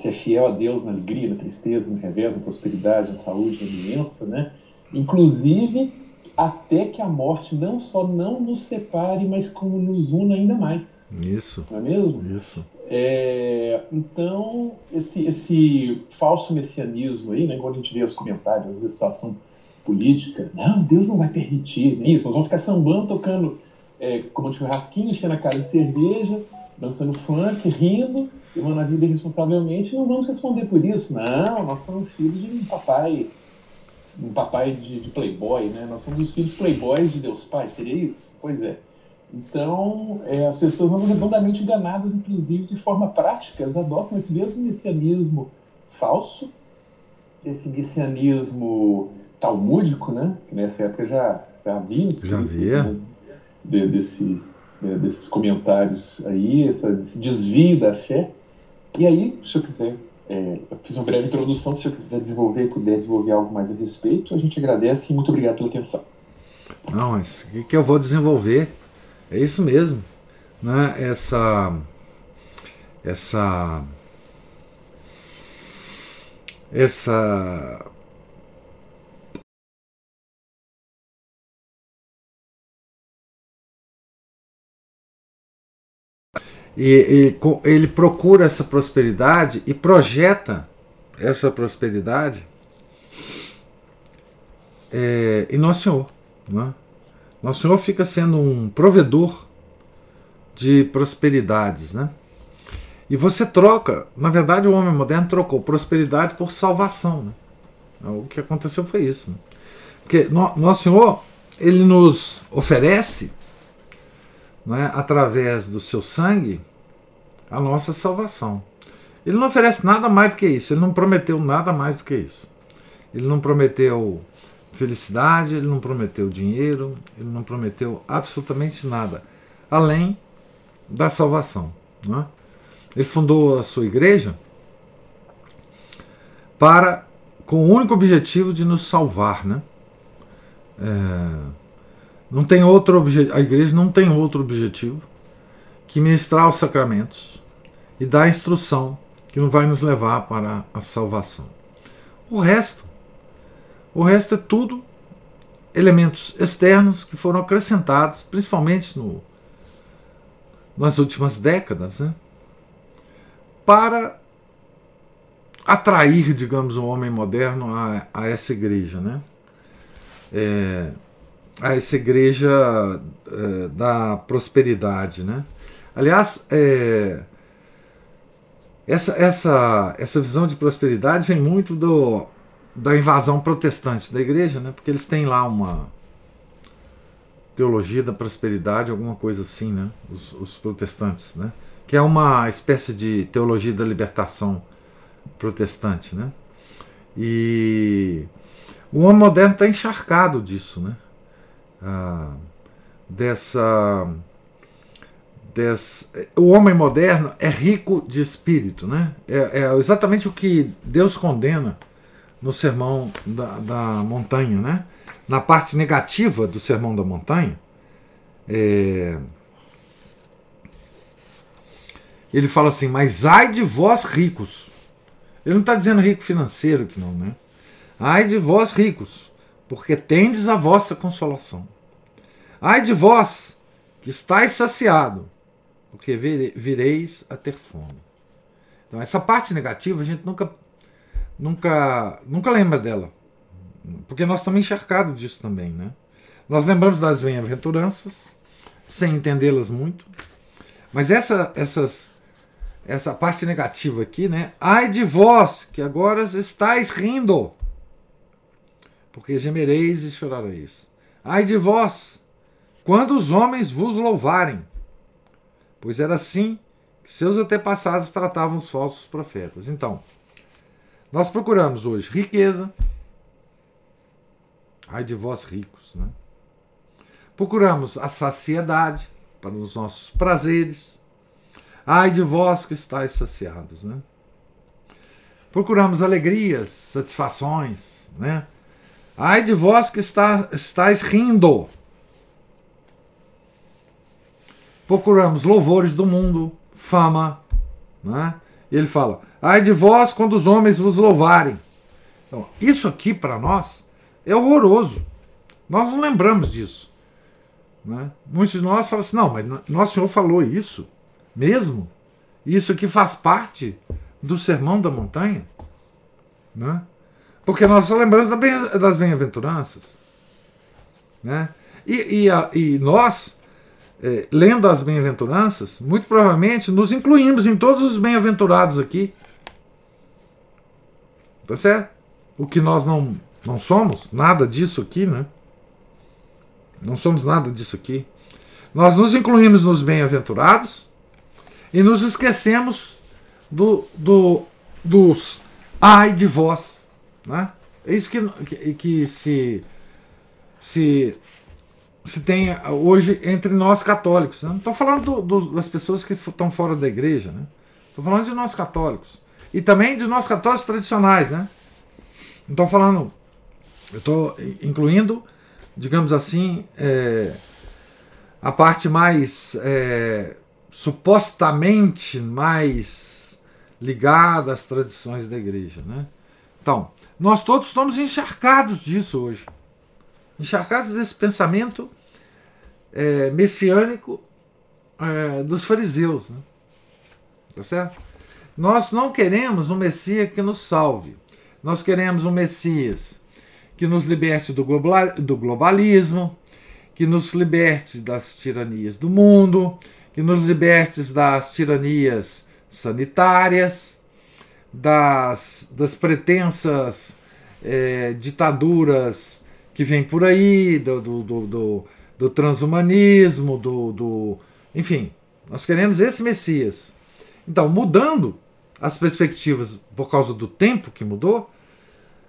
ser fiel a Deus na alegria, na tristeza, no revés, na prosperidade, na saúde, na doença, né, inclusive até que a morte não só não nos separe, mas como nos una ainda mais. Isso. Não é mesmo? Isso. É, então, esse, esse falso messianismo aí, né, quando a gente vê os comentários da situação política, não, Deus não vai permitir, né, isso, nós vamos ficar sambando, tocando é, como um churrasquinho, enchendo a cara de cerveja, dançando funk, rindo, levando a vida irresponsavelmente, não vamos responder por isso. Não, nós somos filhos de um papai, um papai de, de playboy, né? Nós somos os filhos playboys de Deus Pai, seria isso? Pois é. Então, é, as pessoas vão redondamente enganadas, inclusive de forma prática, elas adotam esse mesmo messianismo falso, esse messianismo talmúdico, né? Que nessa época já, já havia já havia. Né? De, desse, é, desses comentários aí, essa, esse desvio da fé. E aí, se eu quiser, é, eu fiz uma breve introdução, se eu quiser desenvolver puder desenvolver algo mais a respeito, a gente agradece e muito obrigado pela atenção. Não, mas o que eu vou desenvolver é isso mesmo. Né? Essa. Essa. Essa. E, e, ele procura essa prosperidade e projeta essa prosperidade é, em Nosso Senhor. Né? Nosso Senhor fica sendo um provedor de prosperidades, né? E você troca, na verdade, o homem moderno trocou prosperidade por salvação. Né? O que aconteceu foi isso. Né? Porque no, Nosso Senhor, ele nos oferece, né, através do seu sangue, a nossa salvação. Ele não oferece nada mais do que isso, ele não prometeu nada mais do que isso. Ele não prometeu felicidade, ele não prometeu dinheiro, ele não prometeu absolutamente nada, além da salvação. Né? Ele fundou a sua igreja para com o único objetivo de nos salvar, né? É, não tem outro objetivo, a igreja não tem outro objetivo que ministrar os sacramentos e dar a instrução que não vai nos levar para a salvação. O resto o resto é tudo elementos externos que foram acrescentados, principalmente no, nas últimas décadas, né, para atrair, digamos, o homem moderno a, a essa igreja, né? É, a essa igreja é, da prosperidade, né? Aliás, é, essa, essa, essa visão de prosperidade vem muito do, da invasão protestante da igreja, né? Porque eles têm lá uma teologia da prosperidade, alguma coisa assim, né? Os, os protestantes, né? Que é uma espécie de teologia da libertação protestante, né? E o homem moderno está encharcado disso, né? Ah, dessa des, o homem moderno é rico de espírito, né? É, é exatamente o que Deus condena no sermão da, da montanha, né? Na parte negativa do sermão da montanha, é, ele fala assim: Mas ai de vós ricos. Ele não está dizendo rico financeiro que não, né? Ai de vós ricos, porque tendes a vossa consolação. Ai de vós que estáis saciado, porque vireis a ter fome. Então, essa parte negativa a gente nunca, nunca, nunca lembra dela, porque nós estamos encharcados disso também, né? Nós lembramos das bem-aventuranças, sem entendê-las muito, mas essa, essas, essa parte negativa aqui, né? Ai de vós que agora estáis rindo, porque gemereis e chorareis. Ai de vós, quando os homens vos louvarem, pois era assim que seus antepassados tratavam os falsos profetas. Então, nós procuramos hoje riqueza, ai de vós ricos, né? Procuramos a saciedade para os nossos prazeres, ai de vós que estáis saciados, né? Procuramos alegrias, satisfações, né? Ai de vós que está, estáis rindo, procuramos louvores do mundo, fama. Né? E ele fala: Ai de vós quando os homens vos louvarem. Então, isso aqui para nós é horroroso. Nós não lembramos disso. Né? Muitos de nós falam assim: não, mas nosso Senhor falou isso mesmo? Isso aqui faz parte do sermão da montanha? Né? Porque nós só lembramos das bem-aventuranças. Né? E, e, e nós é, lendo as bem-aventuranças, muito provavelmente nos incluímos em todos os bem-aventurados aqui. Tá certo? O que nós não, não somos, nada disso aqui, né? Não somos nada disso aqui. Nós nos incluímos nos bem-aventurados e nos esquecemos do, do, dos ai de vós. Né? É isso que, que, que se, se se tem hoje entre nós católicos. Né? Não estou falando do, do, das pessoas que estão fora da igreja, né? Estou falando de nós católicos. E também de nós católicos tradicionais, né? Não estou falando. Eu estou incluindo, digamos assim, é, a parte mais é, supostamente mais ligada às tradições da igreja, né? Então, nós todos estamos encharcados disso hoje encharcados desse pensamento é, messiânico é, dos fariseus. Né? Tá certo? Nós não queremos um Messias que nos salve. Nós queremos um Messias que nos liberte do, globalismo, que nos liberte das tiranias do mundo, que nos liberte das tiranias sanitárias, das, das pretensas é, ditaduras que vem por aí, do, do, do, do, do transhumanismo, do, do. Enfim, nós queremos esse Messias. Então, mudando as perspectivas por causa do tempo que mudou,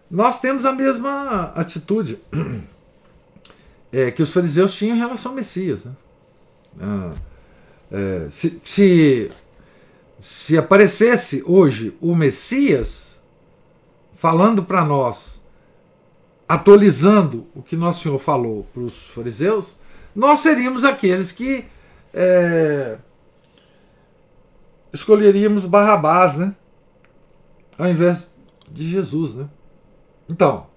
nós temos a mesma atitude *clears throat* é, que os fariseus tinham em relação ao Messias. Né? Ah, é, se, se, se aparecesse hoje o Messias falando para nós atualizando o que Nosso Senhor falou para os fariseus, nós seríamos aqueles que é, escolheríamos Barrabás, né? Ao invés de Jesus, né? Então,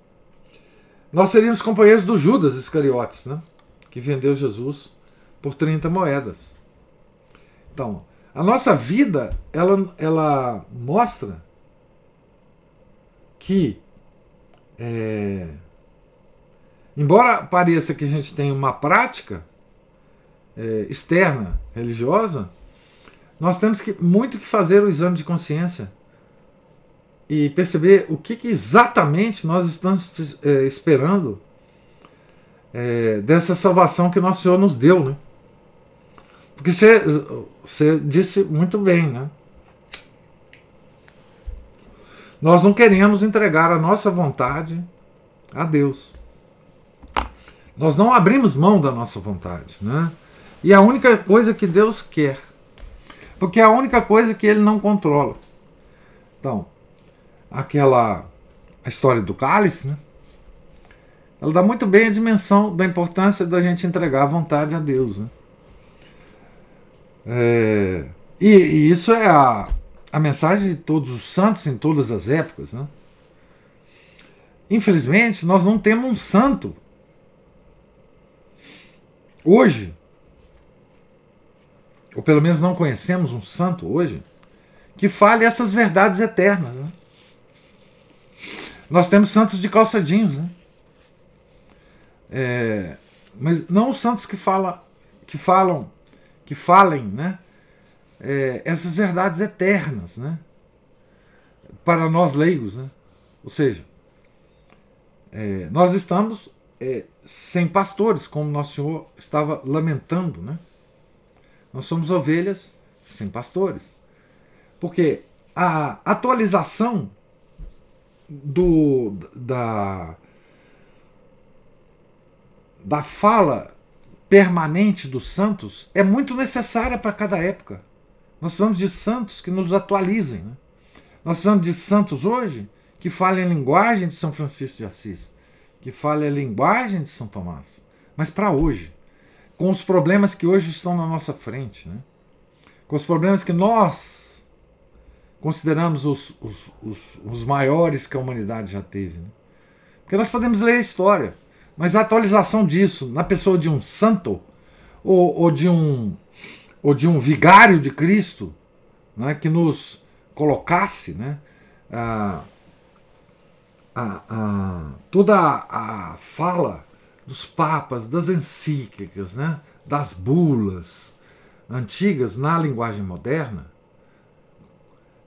nós seríamos companheiros do Judas Iscariotes, né? Que vendeu Jesus por 30 moedas. Então, a nossa vida, ela, ela mostra que é, Embora pareça que a gente tem uma prática é, externa, religiosa, nós temos que, muito que fazer o exame de consciência e perceber o que, que exatamente nós estamos é, esperando é, dessa salvação que nosso Senhor nos deu, né? Porque você, você disse muito bem, né? Nós não queremos entregar a nossa vontade a Deus. Nós não abrimos mão da nossa vontade, né? E a única coisa que Deus quer. Porque é a única coisa que ele não controla. Então, aquela a história do cálice, né? Ela dá muito bem a dimensão da importância da gente entregar a vontade a Deus. Né? É, e, e, isso é a, a mensagem de todos os santos em todas as épocas. Né? Infelizmente, nós não temos um santo hoje, ou pelo menos não conhecemos um santo hoje, que fale essas verdades eternas. Né? Nós temos santos de calça jeans, né? É, mas não os santos que, fala, que falam, que falem, né? É, essas verdades eternas, né? Para nós leigos, né? Ou seja, é, nós estamos é, sem pastores, como Nosso Senhor estava lamentando, né? Nós somos ovelhas sem pastores. Porque a atualização do, da, da fala permanente dos santos é muito necessária para cada época. Nós precisamos de santos que nos atualizem. Né? Nós precisamos de santos hoje que falem a linguagem de São Francisco de Assis, que falem a linguagem de São Tomás, mas para hoje, com os problemas que hoje estão na nossa frente, né? com os problemas que nós consideramos os, os, os, os maiores que a humanidade já teve. Né? Porque nós podemos ler a história, mas a atualização disso na pessoa de um santo ou, ou de um ou de um vigário de Cristo né, que nos colocasse né, a, a, a, toda a fala dos papas, das encíclicas, né, das bulas antigas na linguagem moderna,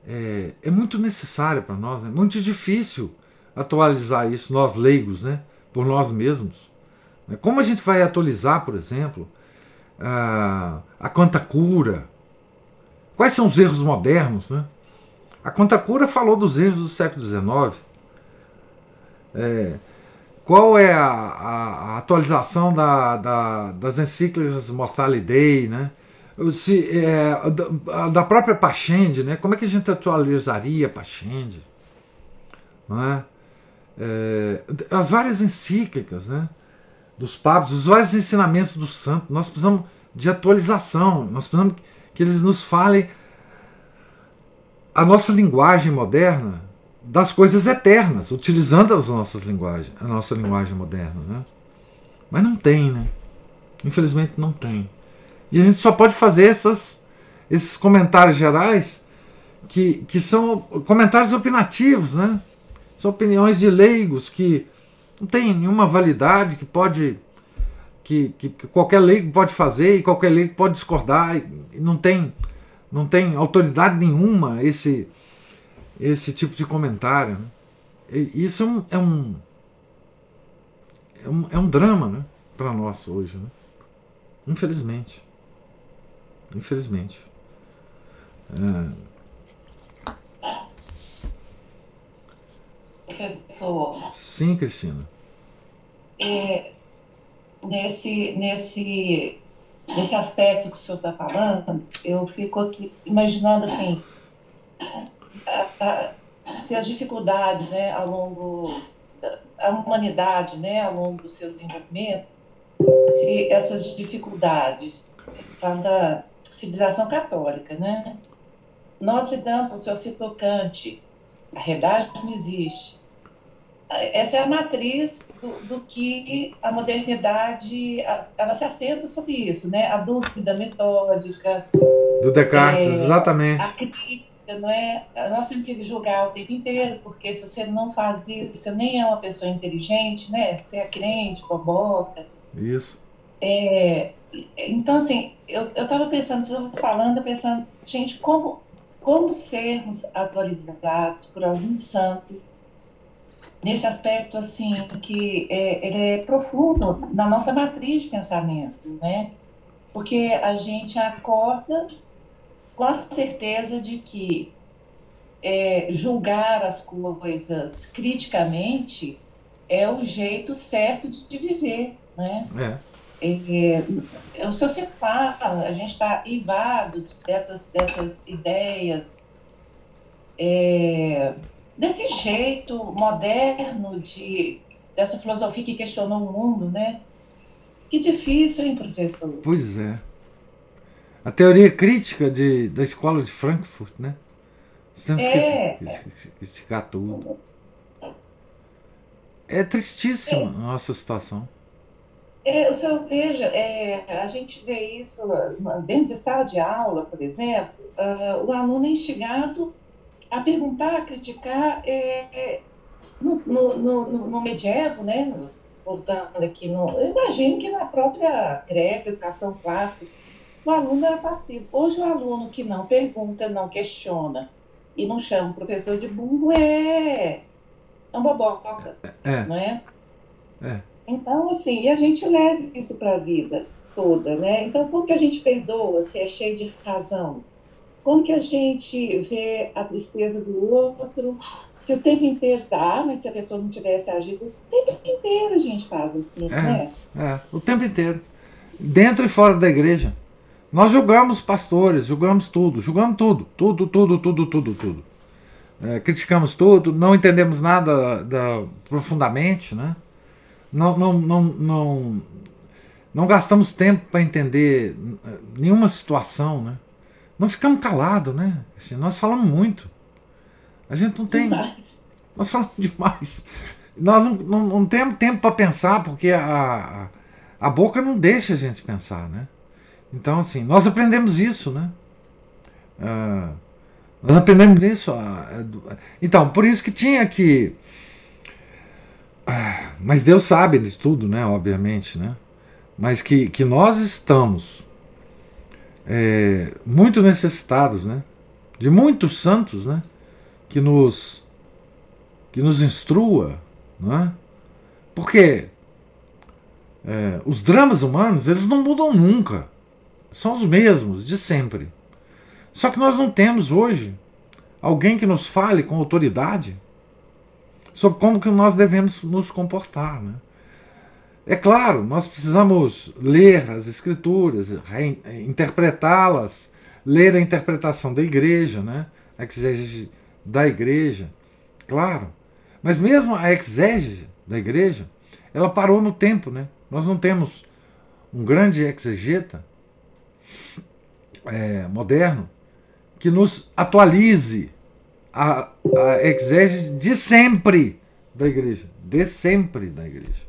é, é muito necessária para nós, é muito difícil atualizar isso, nós leigos, né, por nós mesmos. Né? Como a gente vai atualizar, por exemplo, a, a quanta cura? Quais são os erros modernos? Né? A quanta cura falou dos erros do século XIX. É, qual é a, a, a atualização da, da, das encíclicas Mortality Day, né? se, é, da, da, própria Pachende, né? Como é que a gente atualizaria Pachende? Não é? é? as várias encíclicas, né? Dos papas, os vários ensinamentos dos santos, nós precisamos de atualização, nós precisamos que eles nos falem a nossa linguagem moderna das coisas eternas, utilizando as nossas linguagens, a nossa linguagem moderna, né? Mas não tem, né? Infelizmente não tem. E a gente só pode fazer essas, esses comentários gerais que, que são comentários opinativos, né? São opiniões de leigos que não tem nenhuma validade, que pode. Que, que, que qualquer leigo pode fazer e qualquer leigo pode discordar. E não tem, não tem autoridade nenhuma esse, esse tipo de comentário. Né? Isso é um, é um, é um, é um drama né, para nós hoje. Né? Infelizmente. Infelizmente. É... Professor. Sim, Cristina. É, nesse, nesse, nesse aspecto que o senhor está falando, eu fico aqui imaginando assim, se as dificuldades né, ao longo da humanidade, né, ao longo do seu desenvolvimento, se essas dificuldades, falando da, civilização católica, né? Nós lidamos, o senhor citou Kant, a realidade não existe. Essa é a matriz do, do, que a modernidade, ela se assenta sobre isso, né? A dúvida metódica. Do Descartes, é, exatamente. A crítica, não é? Nós temos que julgar o tempo inteiro, porque se você não faz isso, você nem é uma pessoa inteligente, né? Você é crente, boboca. Isso. É, então, assim, eu estava pensando, estava falando, pensando, gente, como, como sermos atualizados por algum santo nesse aspecto, assim, que é, ele é profundo na nossa matriz de pensamento, né? Porque a gente acorda com a certeza de que é, julgar as coisas criticamente é o jeito certo de viver, né? É. É, o senhor sempre fala, a gente está ivado dessas, dessas ideias, é, desse jeito moderno de dessa filosofia que questionou o mundo, né? Que difícil, hein, professor? Pois é. A teoria crítica de, da escola de Frankfurt, né? temos é. que criticar tudo. É tristíssima é. a nossa situação. É, o senhor veja, é, a gente vê isso dentro de sala de aula, por exemplo, uh, o aluno é instigado a perguntar, a criticar é, no, no, no, no medievo, né? Voltando aqui, no, eu imagino que na própria Grécia, educação clássica, o aluno era passivo. Hoje, o aluno que não pergunta, não questiona e não chama o professor de burro é, é um boboca, é. não é? É. Então, assim, e a gente leva isso para a vida toda, né? Então, como que a gente perdoa se é cheio de razão? Como que a gente vê a tristeza do outro? Se o tempo inteiro está, ah, mas se a pessoa não tivesse agido, o tempo inteiro a gente faz assim, é, né? É, o tempo inteiro. Dentro e fora da igreja. Nós julgamos pastores, julgamos tudo, julgamos tudo, tudo, tudo, tudo, tudo, tudo. É, criticamos tudo, não entendemos nada da, profundamente, né? Não, não, não, não, não gastamos tempo para entender nenhuma situação, né? Não ficamos calados, né? Assim, nós falamos muito. A gente não tem. Demais. Nós falamos *laughs* demais. Nós não, não, não temos tempo para pensar, porque a, a, a boca não deixa a gente pensar, né? Então, assim, nós aprendemos isso, né? Ah, nós aprendemos isso. Ah, então, por isso que tinha que. Ah, mas Deus sabe de tudo, né? Obviamente, né? Mas que, que nós estamos é, muito necessitados, né? De muitos santos, né? Que nos que nos instrua, não é? Porque é, os dramas humanos eles não mudam nunca são os mesmos de sempre. Só que nós não temos hoje alguém que nos fale com autoridade sobre como que nós devemos nos comportar. Né? É claro, nós precisamos ler as escrituras, interpretá-las, ler a interpretação da igreja, né? a exégese da igreja, claro. Mas mesmo a exégese da igreja, ela parou no tempo. Né? Nós não temos um grande exegeta é, moderno que nos atualize a, a exégese de sempre da igreja, de sempre da igreja,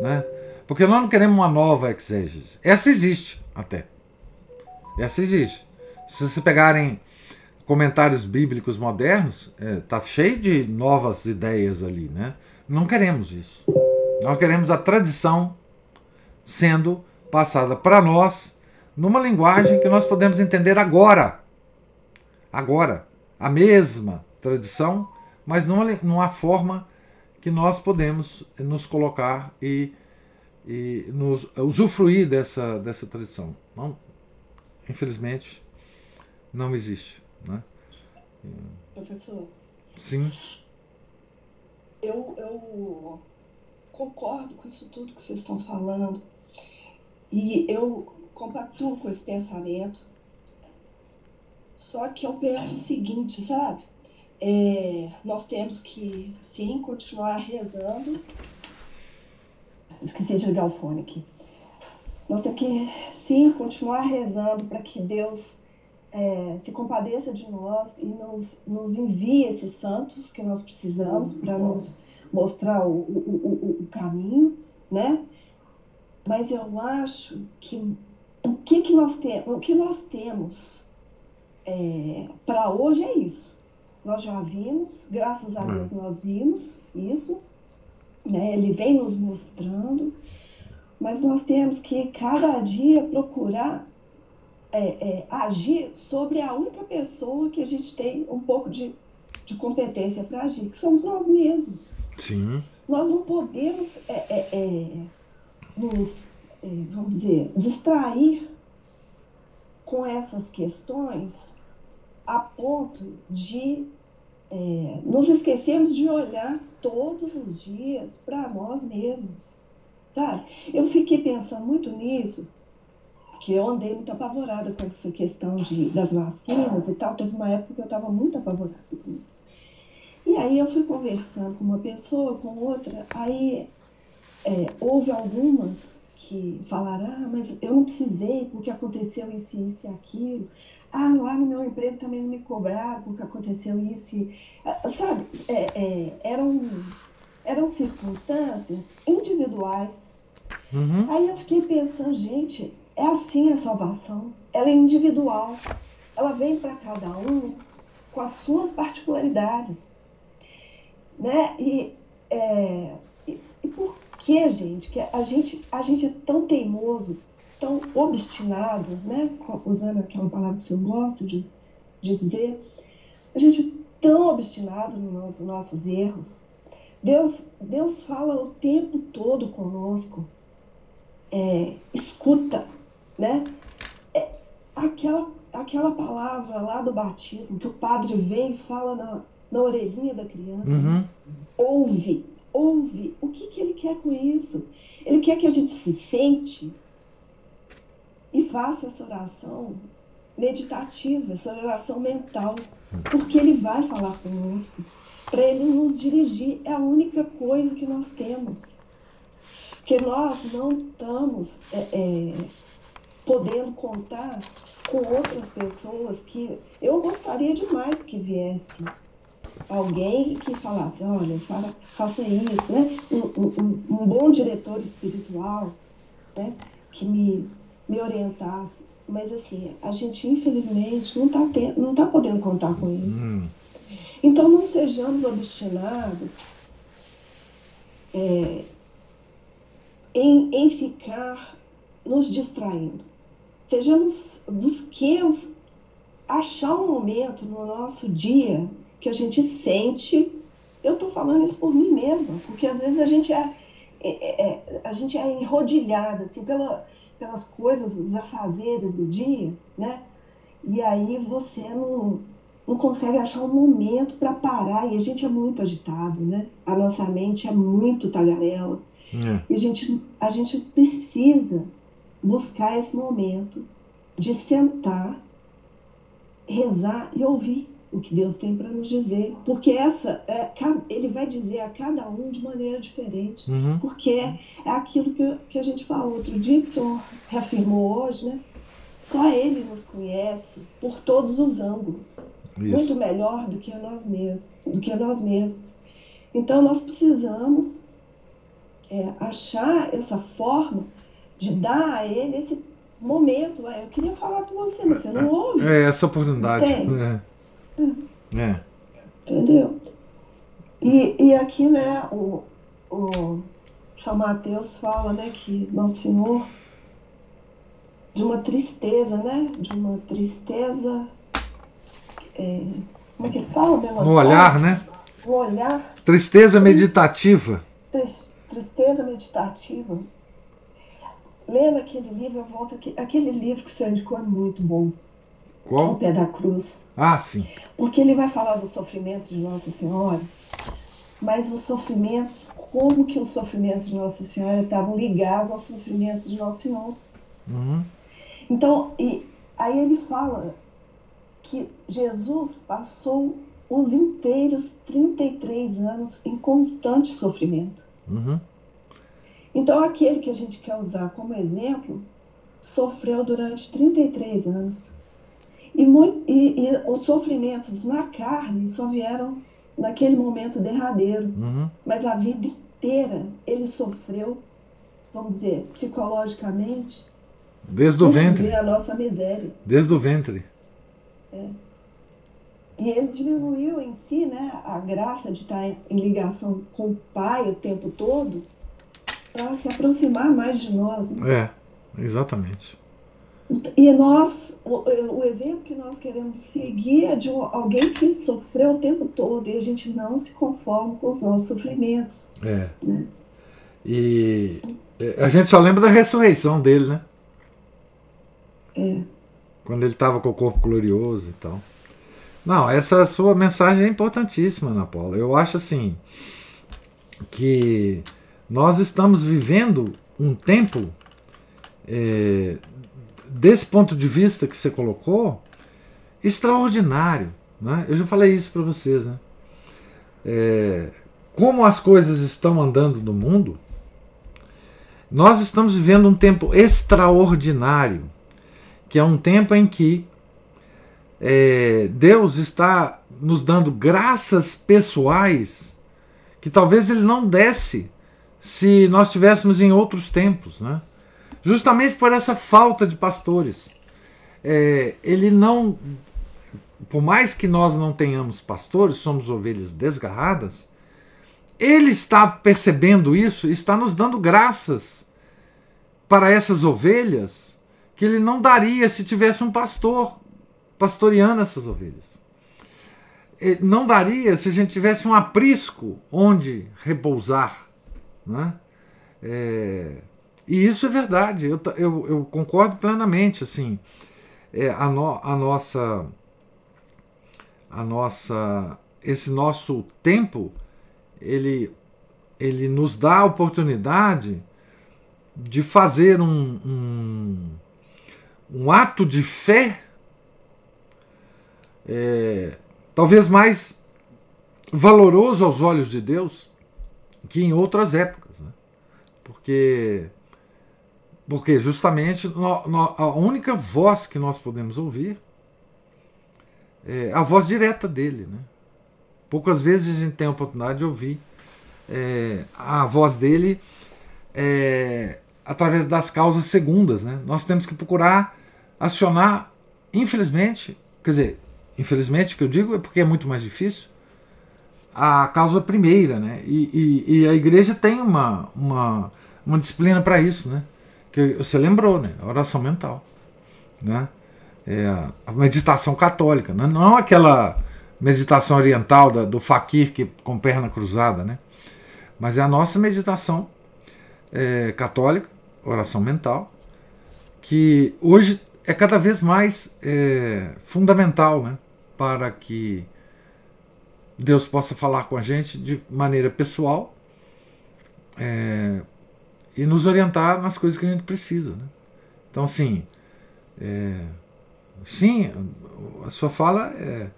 né? Porque nós não queremos uma nova exégese. Essa existe até. Essa existe. Se vocês pegarem comentários bíblicos modernos, é, tá cheio de novas ideias ali, né? Não queremos isso. Nós queremos a tradição sendo passada para nós numa linguagem que nós podemos entender agora. Agora. A mesma tradição, mas numa, numa forma que nós podemos nos colocar e, e nos, usufruir dessa, dessa tradição. Não, infelizmente, não existe. Né? Professor. Sim. Eu, eu concordo com isso tudo que vocês estão falando. E eu compactuo com esse pensamento. Só que eu penso o seguinte, sabe? É, nós temos que, sim, continuar rezando. Esqueci de ligar o fone aqui. Nós temos que, sim, continuar rezando para que Deus é, se compadeça de nós e nos, nos envie esses santos que nós precisamos para nos mostrar o, o, o, o caminho, né? Mas eu acho que o que, que nós temos? O que nós temos é, para hoje é isso. Nós já vimos, graças a Deus nós vimos isso, né? Ele vem nos mostrando, mas nós temos que cada dia procurar é, é, agir sobre a única pessoa que a gente tem um pouco de, de competência para agir, que somos nós mesmos. Sim. Nós não podemos é, é, é nos é, vamos dizer, distrair com essas questões a ponto de é, nos esquecermos de olhar todos os dias para nós mesmos, Sabe? Eu fiquei pensando muito nisso, que eu andei muito apavorada com essa questão de, das vacinas e tal. Teve uma época que eu estava muito apavorada com isso. E aí eu fui conversando com uma pessoa, com outra, aí é, houve algumas que falaram, ah, mas eu não precisei porque aconteceu isso, isso e aquilo. Ah, lá no meu emprego também não me cobraram porque aconteceu isso. E, ah, sabe, é, é, eram, eram circunstâncias individuais. Uhum. Aí eu fiquei pensando, gente, é assim a salvação. Ela é individual. Ela vem para cada um com as suas particularidades. Né? E, é, e, e por que, gente, que a gente, a gente é tão teimoso, tão obstinado, né? usando aquela palavra que eu gosto de, de dizer, a gente é tão obstinado nos nossos erros. Deus, Deus fala o tempo todo conosco. É, escuta, né? É, aquela, aquela palavra lá do batismo que o padre vem e fala na, na orelhinha da criança. Uhum. Ouve, ouve. O que, que ele quer com isso? Ele quer que a gente se sente e faça essa oração meditativa, essa oração mental, porque ele vai falar conosco, para ele nos dirigir. É a única coisa que nós temos. Porque nós não estamos é, é, podendo contar com outras pessoas que eu gostaria demais que viesse alguém que falasse, olha, fala, faça isso, né? Um, um, um, bom diretor espiritual, né? Que me, me orientasse. Mas assim, a gente infelizmente não está não tá podendo contar com isso. Hum. Então não sejamos obstinados é, em, em ficar nos distraindo. Sejamos, busquemos achar um momento no nosso dia que a gente sente. Eu estou falando isso por mim mesma, porque às vezes a gente é, é, é a gente é enrodilhada assim, pela, pelas coisas, os afazeres do dia, né? E aí você não, não consegue achar um momento para parar. E a gente é muito agitado, né? A nossa mente é muito tagarela. É. E a gente, a gente precisa buscar esse momento de sentar, rezar e ouvir o que Deus tem para nos dizer, porque essa é, ele vai dizer a cada um de maneira diferente, Uhum. porque é, é aquilo que, que a gente falou outro dia, que o senhor reafirmou hoje, né? Só ele nos conhece por todos os ângulos, muito Isso. melhor do que nós mesmos, do que nós mesmos. Então nós precisamos é, achar essa forma de dar a ele esse momento. Eu queria falar com você, mas você não ouve. É essa oportunidade. Tem. É. É. Entendeu? E, e aqui, né, o, o São Mateus fala, né, que Nosso Senhor, de uma tristeza, né, de uma tristeza, é, como é que ele fala? No olhar, né? No olhar, Tristeza meditativa. tris- tristeza meditativa. Lendo aquele livro, eu volto aqui, aquele livro que o senhor indicou é muito bom, O Qual? Pé da Cruz. Ah, sim. Porque ele vai falar dos sofrimentos de Nossa Senhora, mas os sofrimentos, como que os sofrimentos de Nossa Senhora estavam ligados aos sofrimentos de Nosso Senhor. Uhum. Então, e aí ele fala que Jesus passou os inteiros 33 anos em constante sofrimento. Uhum. Então, aquele que a gente quer usar como exemplo sofreu durante 33 anos. E, e- e os sofrimentos na carne só vieram naquele momento derradeiro. Uhum. Mas a vida inteira ele sofreu, vamos dizer, psicologicamente, Desde o ventre. a nossa miséria. Desde o ventre. E ele diminuiu em si né, a graça de estar em ligação com o Pai o tempo todo para se aproximar mais de nós. né? É, exatamente. E nós, o, o exemplo que nós queremos seguir é de um- alguém que sofreu o tempo todo e a gente não se conforma com os nossos sofrimentos. É. Né? E é, a gente só lembra da ressurreição dele, né? É, Quando ele estava com o corpo glorioso e tal. Não, essa sua mensagem é importantíssima, Ana Paula. Eu acho assim que nós estamos vivendo um tempo, é, desse ponto de vista que você colocou, extraordinário. Né? Eu já falei isso para vocês. Né? É, como as coisas estão andando no mundo, nós estamos vivendo um tempo extraordinário, que é um tempo em que é, Deus está nos dando graças pessoais que talvez Ele não desse se nós estivéssemos em outros tempos, né? Justamente por essa falta de pastores. É, ele não, por mais que nós não tenhamos pastores, somos ovelhas desgarradas, ele está percebendo isso, está nos dando graças para essas ovelhas que ele não daria se tivesse um pastor pastoreando essas ovelhas. Não daria se a gente tivesse um aprisco onde repousar. Né? É, e isso é verdade, eu, eu, eu concordo plenamente. assim é, a, no, a nossa a nossa esse nosso tempo ele ele nos dá a oportunidade de fazer um, um, um ato de fé é, talvez mais valoroso aos olhos de Deus que em outras épocas, né? porque porque justamente no, no, a única voz que nós podemos ouvir é a voz direta dele. Né? Poucas vezes a gente tem a oportunidade de ouvir é, a voz dele é, através das causas segundas. Né? Nós temos que procurar acionar, infelizmente, quer dizer, infelizmente que eu digo é porque é muito mais difícil, a causa primeira. Né? E, e, e a igreja tem uma, uma, uma disciplina para isso. Né? Que você lembrou, né? A oração mental, né? É a meditação católica, né? não aquela meditação oriental da, do faquir que com perna cruzada, né? Mas é a nossa meditação é, católica, oração mental, que hoje é cada vez mais é, fundamental, né? Para que Deus possa falar com a gente de maneira pessoal, é, e nos orientar nas coisas que a gente precisa. Né? Então, assim, é, sim, a sua fala é,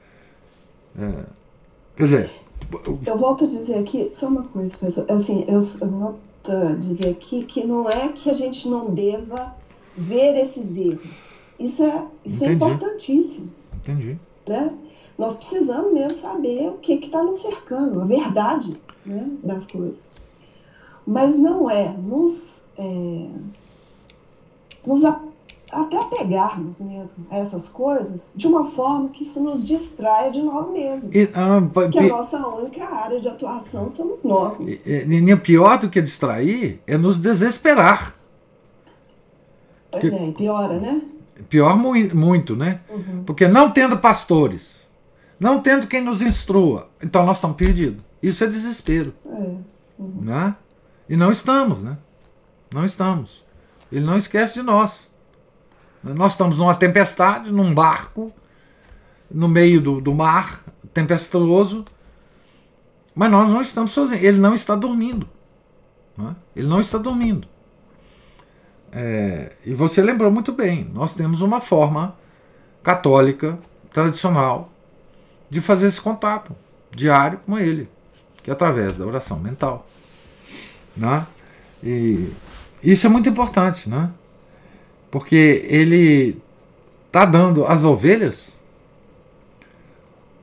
é, Quer dizer. Eu volto a dizer aqui, só uma coisa, professor. Assim, eu, eu volto a dizer aqui que não é que a gente não deva ver esses erros. Isso é, isso é importantíssimo. Entendi. Né? Nós precisamos mesmo saber o que está nos cercando, a verdade né, das coisas mas não é nos, é, nos a, até apegarmos mesmo a essas coisas de uma forma que isso nos distraia de nós mesmos. E, ah, que a nossa única área de atuação somos nós. Né? E, pior do que distrair é nos desesperar. Pois que, é, piora, né? Pior mu muito, né? Uhum. Porque não tendo pastores, não tendo quem nos instrua, então nós estamos perdidos. Isso é desespero. É. Uhum. Né? E não estamos, né? Não estamos. Ele não esquece de nós. Nós estamos numa tempestade, num barco, no meio do, do mar, tempestuoso, mas nós não estamos sozinhos. Ele não está dormindo. Né? Ele não está dormindo. É, e você lembrou muito bem, nós temos uma forma católica, tradicional, de fazer esse contato diário com ele, que é através da oração mental. Né? E isso é muito importante, né? porque ele está dando às ovelhas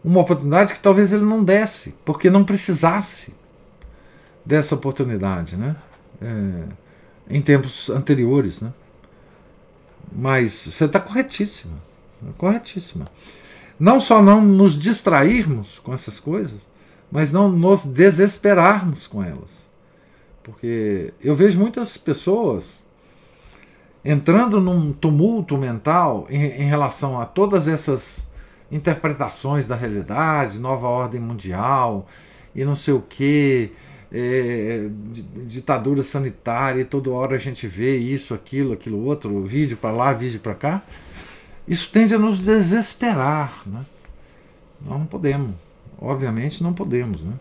uma oportunidade que talvez ele não desse, porque não precisasse dessa oportunidade, né? É, em tempos anteriores, né? Mas você está corretíssima, corretíssima. Não só não nos distrairmos com essas coisas, mas não nos desesperarmos com elas. Porque eu vejo muitas pessoas entrando num tumulto mental em, em relação a todas essas interpretações da realidade, nova ordem mundial e não sei o que, é, ditadura sanitária, e toda hora a gente vê isso, aquilo, aquilo outro, vídeo para lá, vídeo para cá. Isso tende a nos desesperar. Né? Nós não podemos, obviamente não podemos. Né?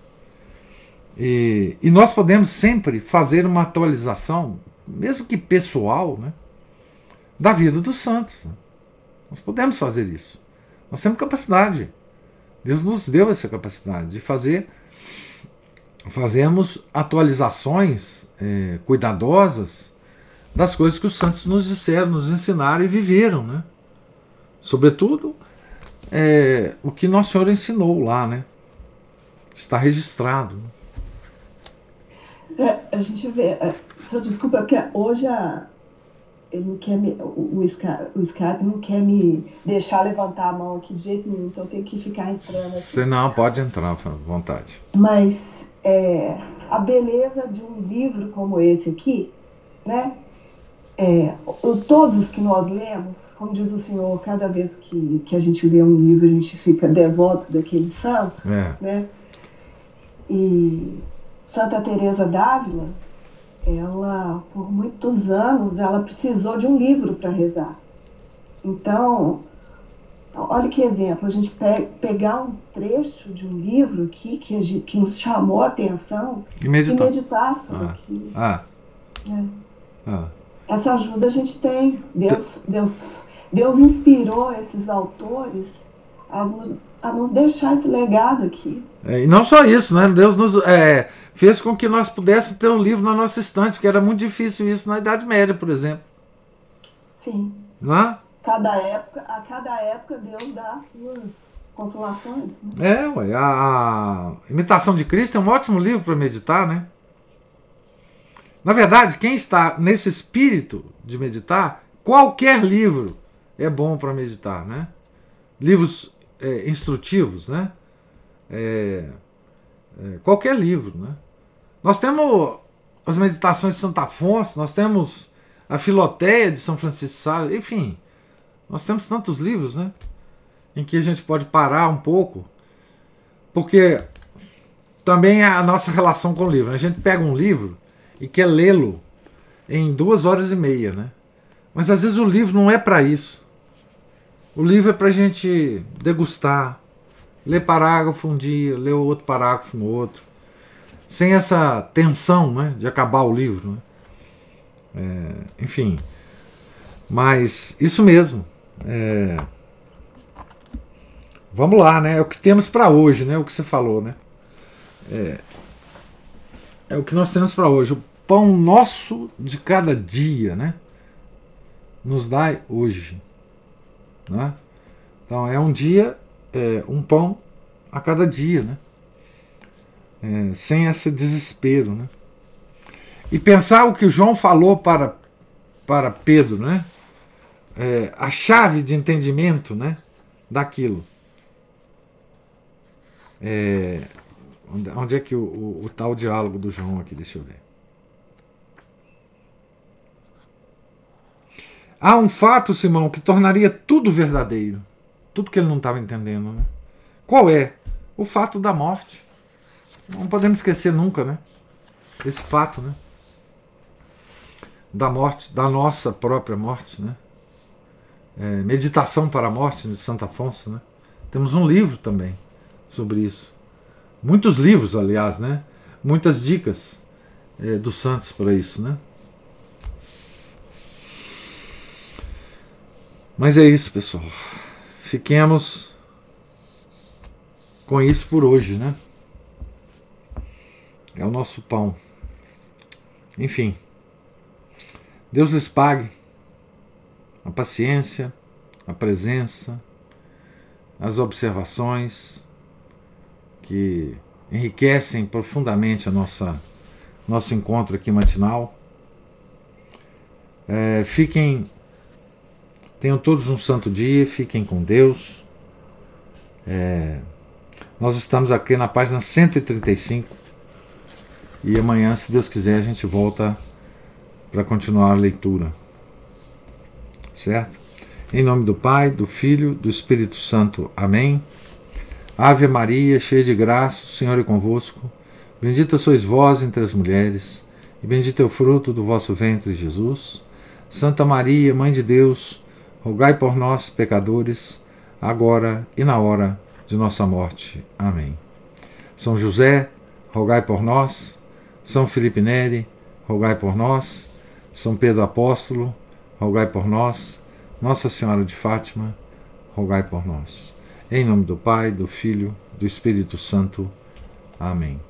E, e nós podemos sempre fazer uma atualização mesmo que pessoal, né, da vida dos santos. Né? Nós podemos fazer isso. Nós temos capacidade. Deus nos deu essa capacidade de fazer fazemos atualizações é, cuidadosas das coisas que os santos nos disseram, nos ensinaram e viveram, né? Sobretudo é, o que Nosso Senhor ensinou lá, né? Está registrado. É, a gente vê, é, só desculpa, porque hoje a, ele não quer me, o, o, Skype, o Skype não quer me deixar levantar a mão aqui de jeito nenhum, então tem que ficar entrando aqui. Você não, pode entrar, à vontade. Mas é, a beleza de um livro como esse aqui, né? É, todos que nós lemos, como diz o Senhor, cada vez que, que a gente lê um livro, a gente fica devoto daquele santo, é. né? E Santa Teresa d'Ávila, ela por muitos anos ela precisou de um livro para rezar. Então, olha que exemplo, a gente pe pegar um trecho de um livro aqui que, gente, que nos chamou a atenção e meditar, e meditar sobre ah. aquilo. Ah. É. Ah. Essa ajuda a gente tem. Deus, Deus, Deus inspirou esses autores a, a nos deixar esse legado aqui. É, e não só isso, né? Deus nos é, fez com que nós pudéssemos ter um livro na nossa estante, porque era muito difícil isso na Idade Média, por exemplo. Sim. Não é? Cada época, a cada época Deus dá as suas consolações. Né? É, ué, a, Imitação de Cristo é um ótimo livro para meditar, né? Na verdade, quem está nesse espírito de meditar, qualquer livro é bom para meditar, né? Livros é, instrutivos, né? É, é, qualquer livro, né? Nós temos as meditações de Santo Afonso, nós temos a Filoteia de São Francisco Sales, enfim, nós temos tantos livros, né? Em que a gente pode parar um pouco, porque também é a nossa relação com o livro. A gente pega um livro e quer lê-lo em duas horas e meia, né? Mas às vezes o livro não é para isso. O livro é para a gente degustar, ler parágrafo um dia, ler outro parágrafo no outro, sem essa tensão né, de acabar o livro. Né? É, enfim, mas isso mesmo. É, vamos lá, né? É o que temos para hoje, né? O que você falou, né? É, é o que nós temos para hoje. O pão nosso de cada dia, né? Nos dai hoje. Né? Então é um dia, é, um pão a cada dia, né? É, sem esse desespero, né? E pensar o que o João falou para, para Pedro, né? É, a chave de entendimento, né? Daquilo. É, onde, é que o, o, o tal diálogo do João aqui? Deixa eu ver. Há um fato, Simão, que tornaria tudo verdadeiro. Tudo que ele não estava entendendo. Né? Qual é? O fato da morte. Não podemos esquecer nunca, né? Esse fato, né? Da morte, da nossa própria morte, né? É, Meditação para a Morte, de Santo Afonso, né? Temos um livro também sobre isso. Muitos livros, aliás, né? Muitas dicas é, dos santos para isso, né? Mas é isso, pessoal. Fiquemos com isso por hoje, né? É o nosso pão. Enfim. Deus lhes pague a paciência, a presença, as observações que enriquecem profundamente a nossa nosso encontro aqui matinal. É, fiquem Tenham todos um santo dia, fiquem com Deus. É, nós estamos aqui na página 135 e amanhã, se Deus quiser, a gente volta para continuar a leitura. Certo? Em nome do Pai, do Filho, do Espírito Santo. Amém. Ave Maria, cheia de graça, o Senhor é convosco. Bendita sois vós entre as mulheres, e bendito é o fruto do vosso ventre, Jesus. Santa Maria, Mãe de Deus, rogai por nós, pecadores, agora e na hora de nossa morte. Amém. São José, rogai por nós. São Felipe Neri, rogai por nós. São Pedro Apóstolo, rogai por nós. Nossa Senhora de Fátima, rogai por nós. Em nome do Pai, do Filho, do Espírito Santo. Amém.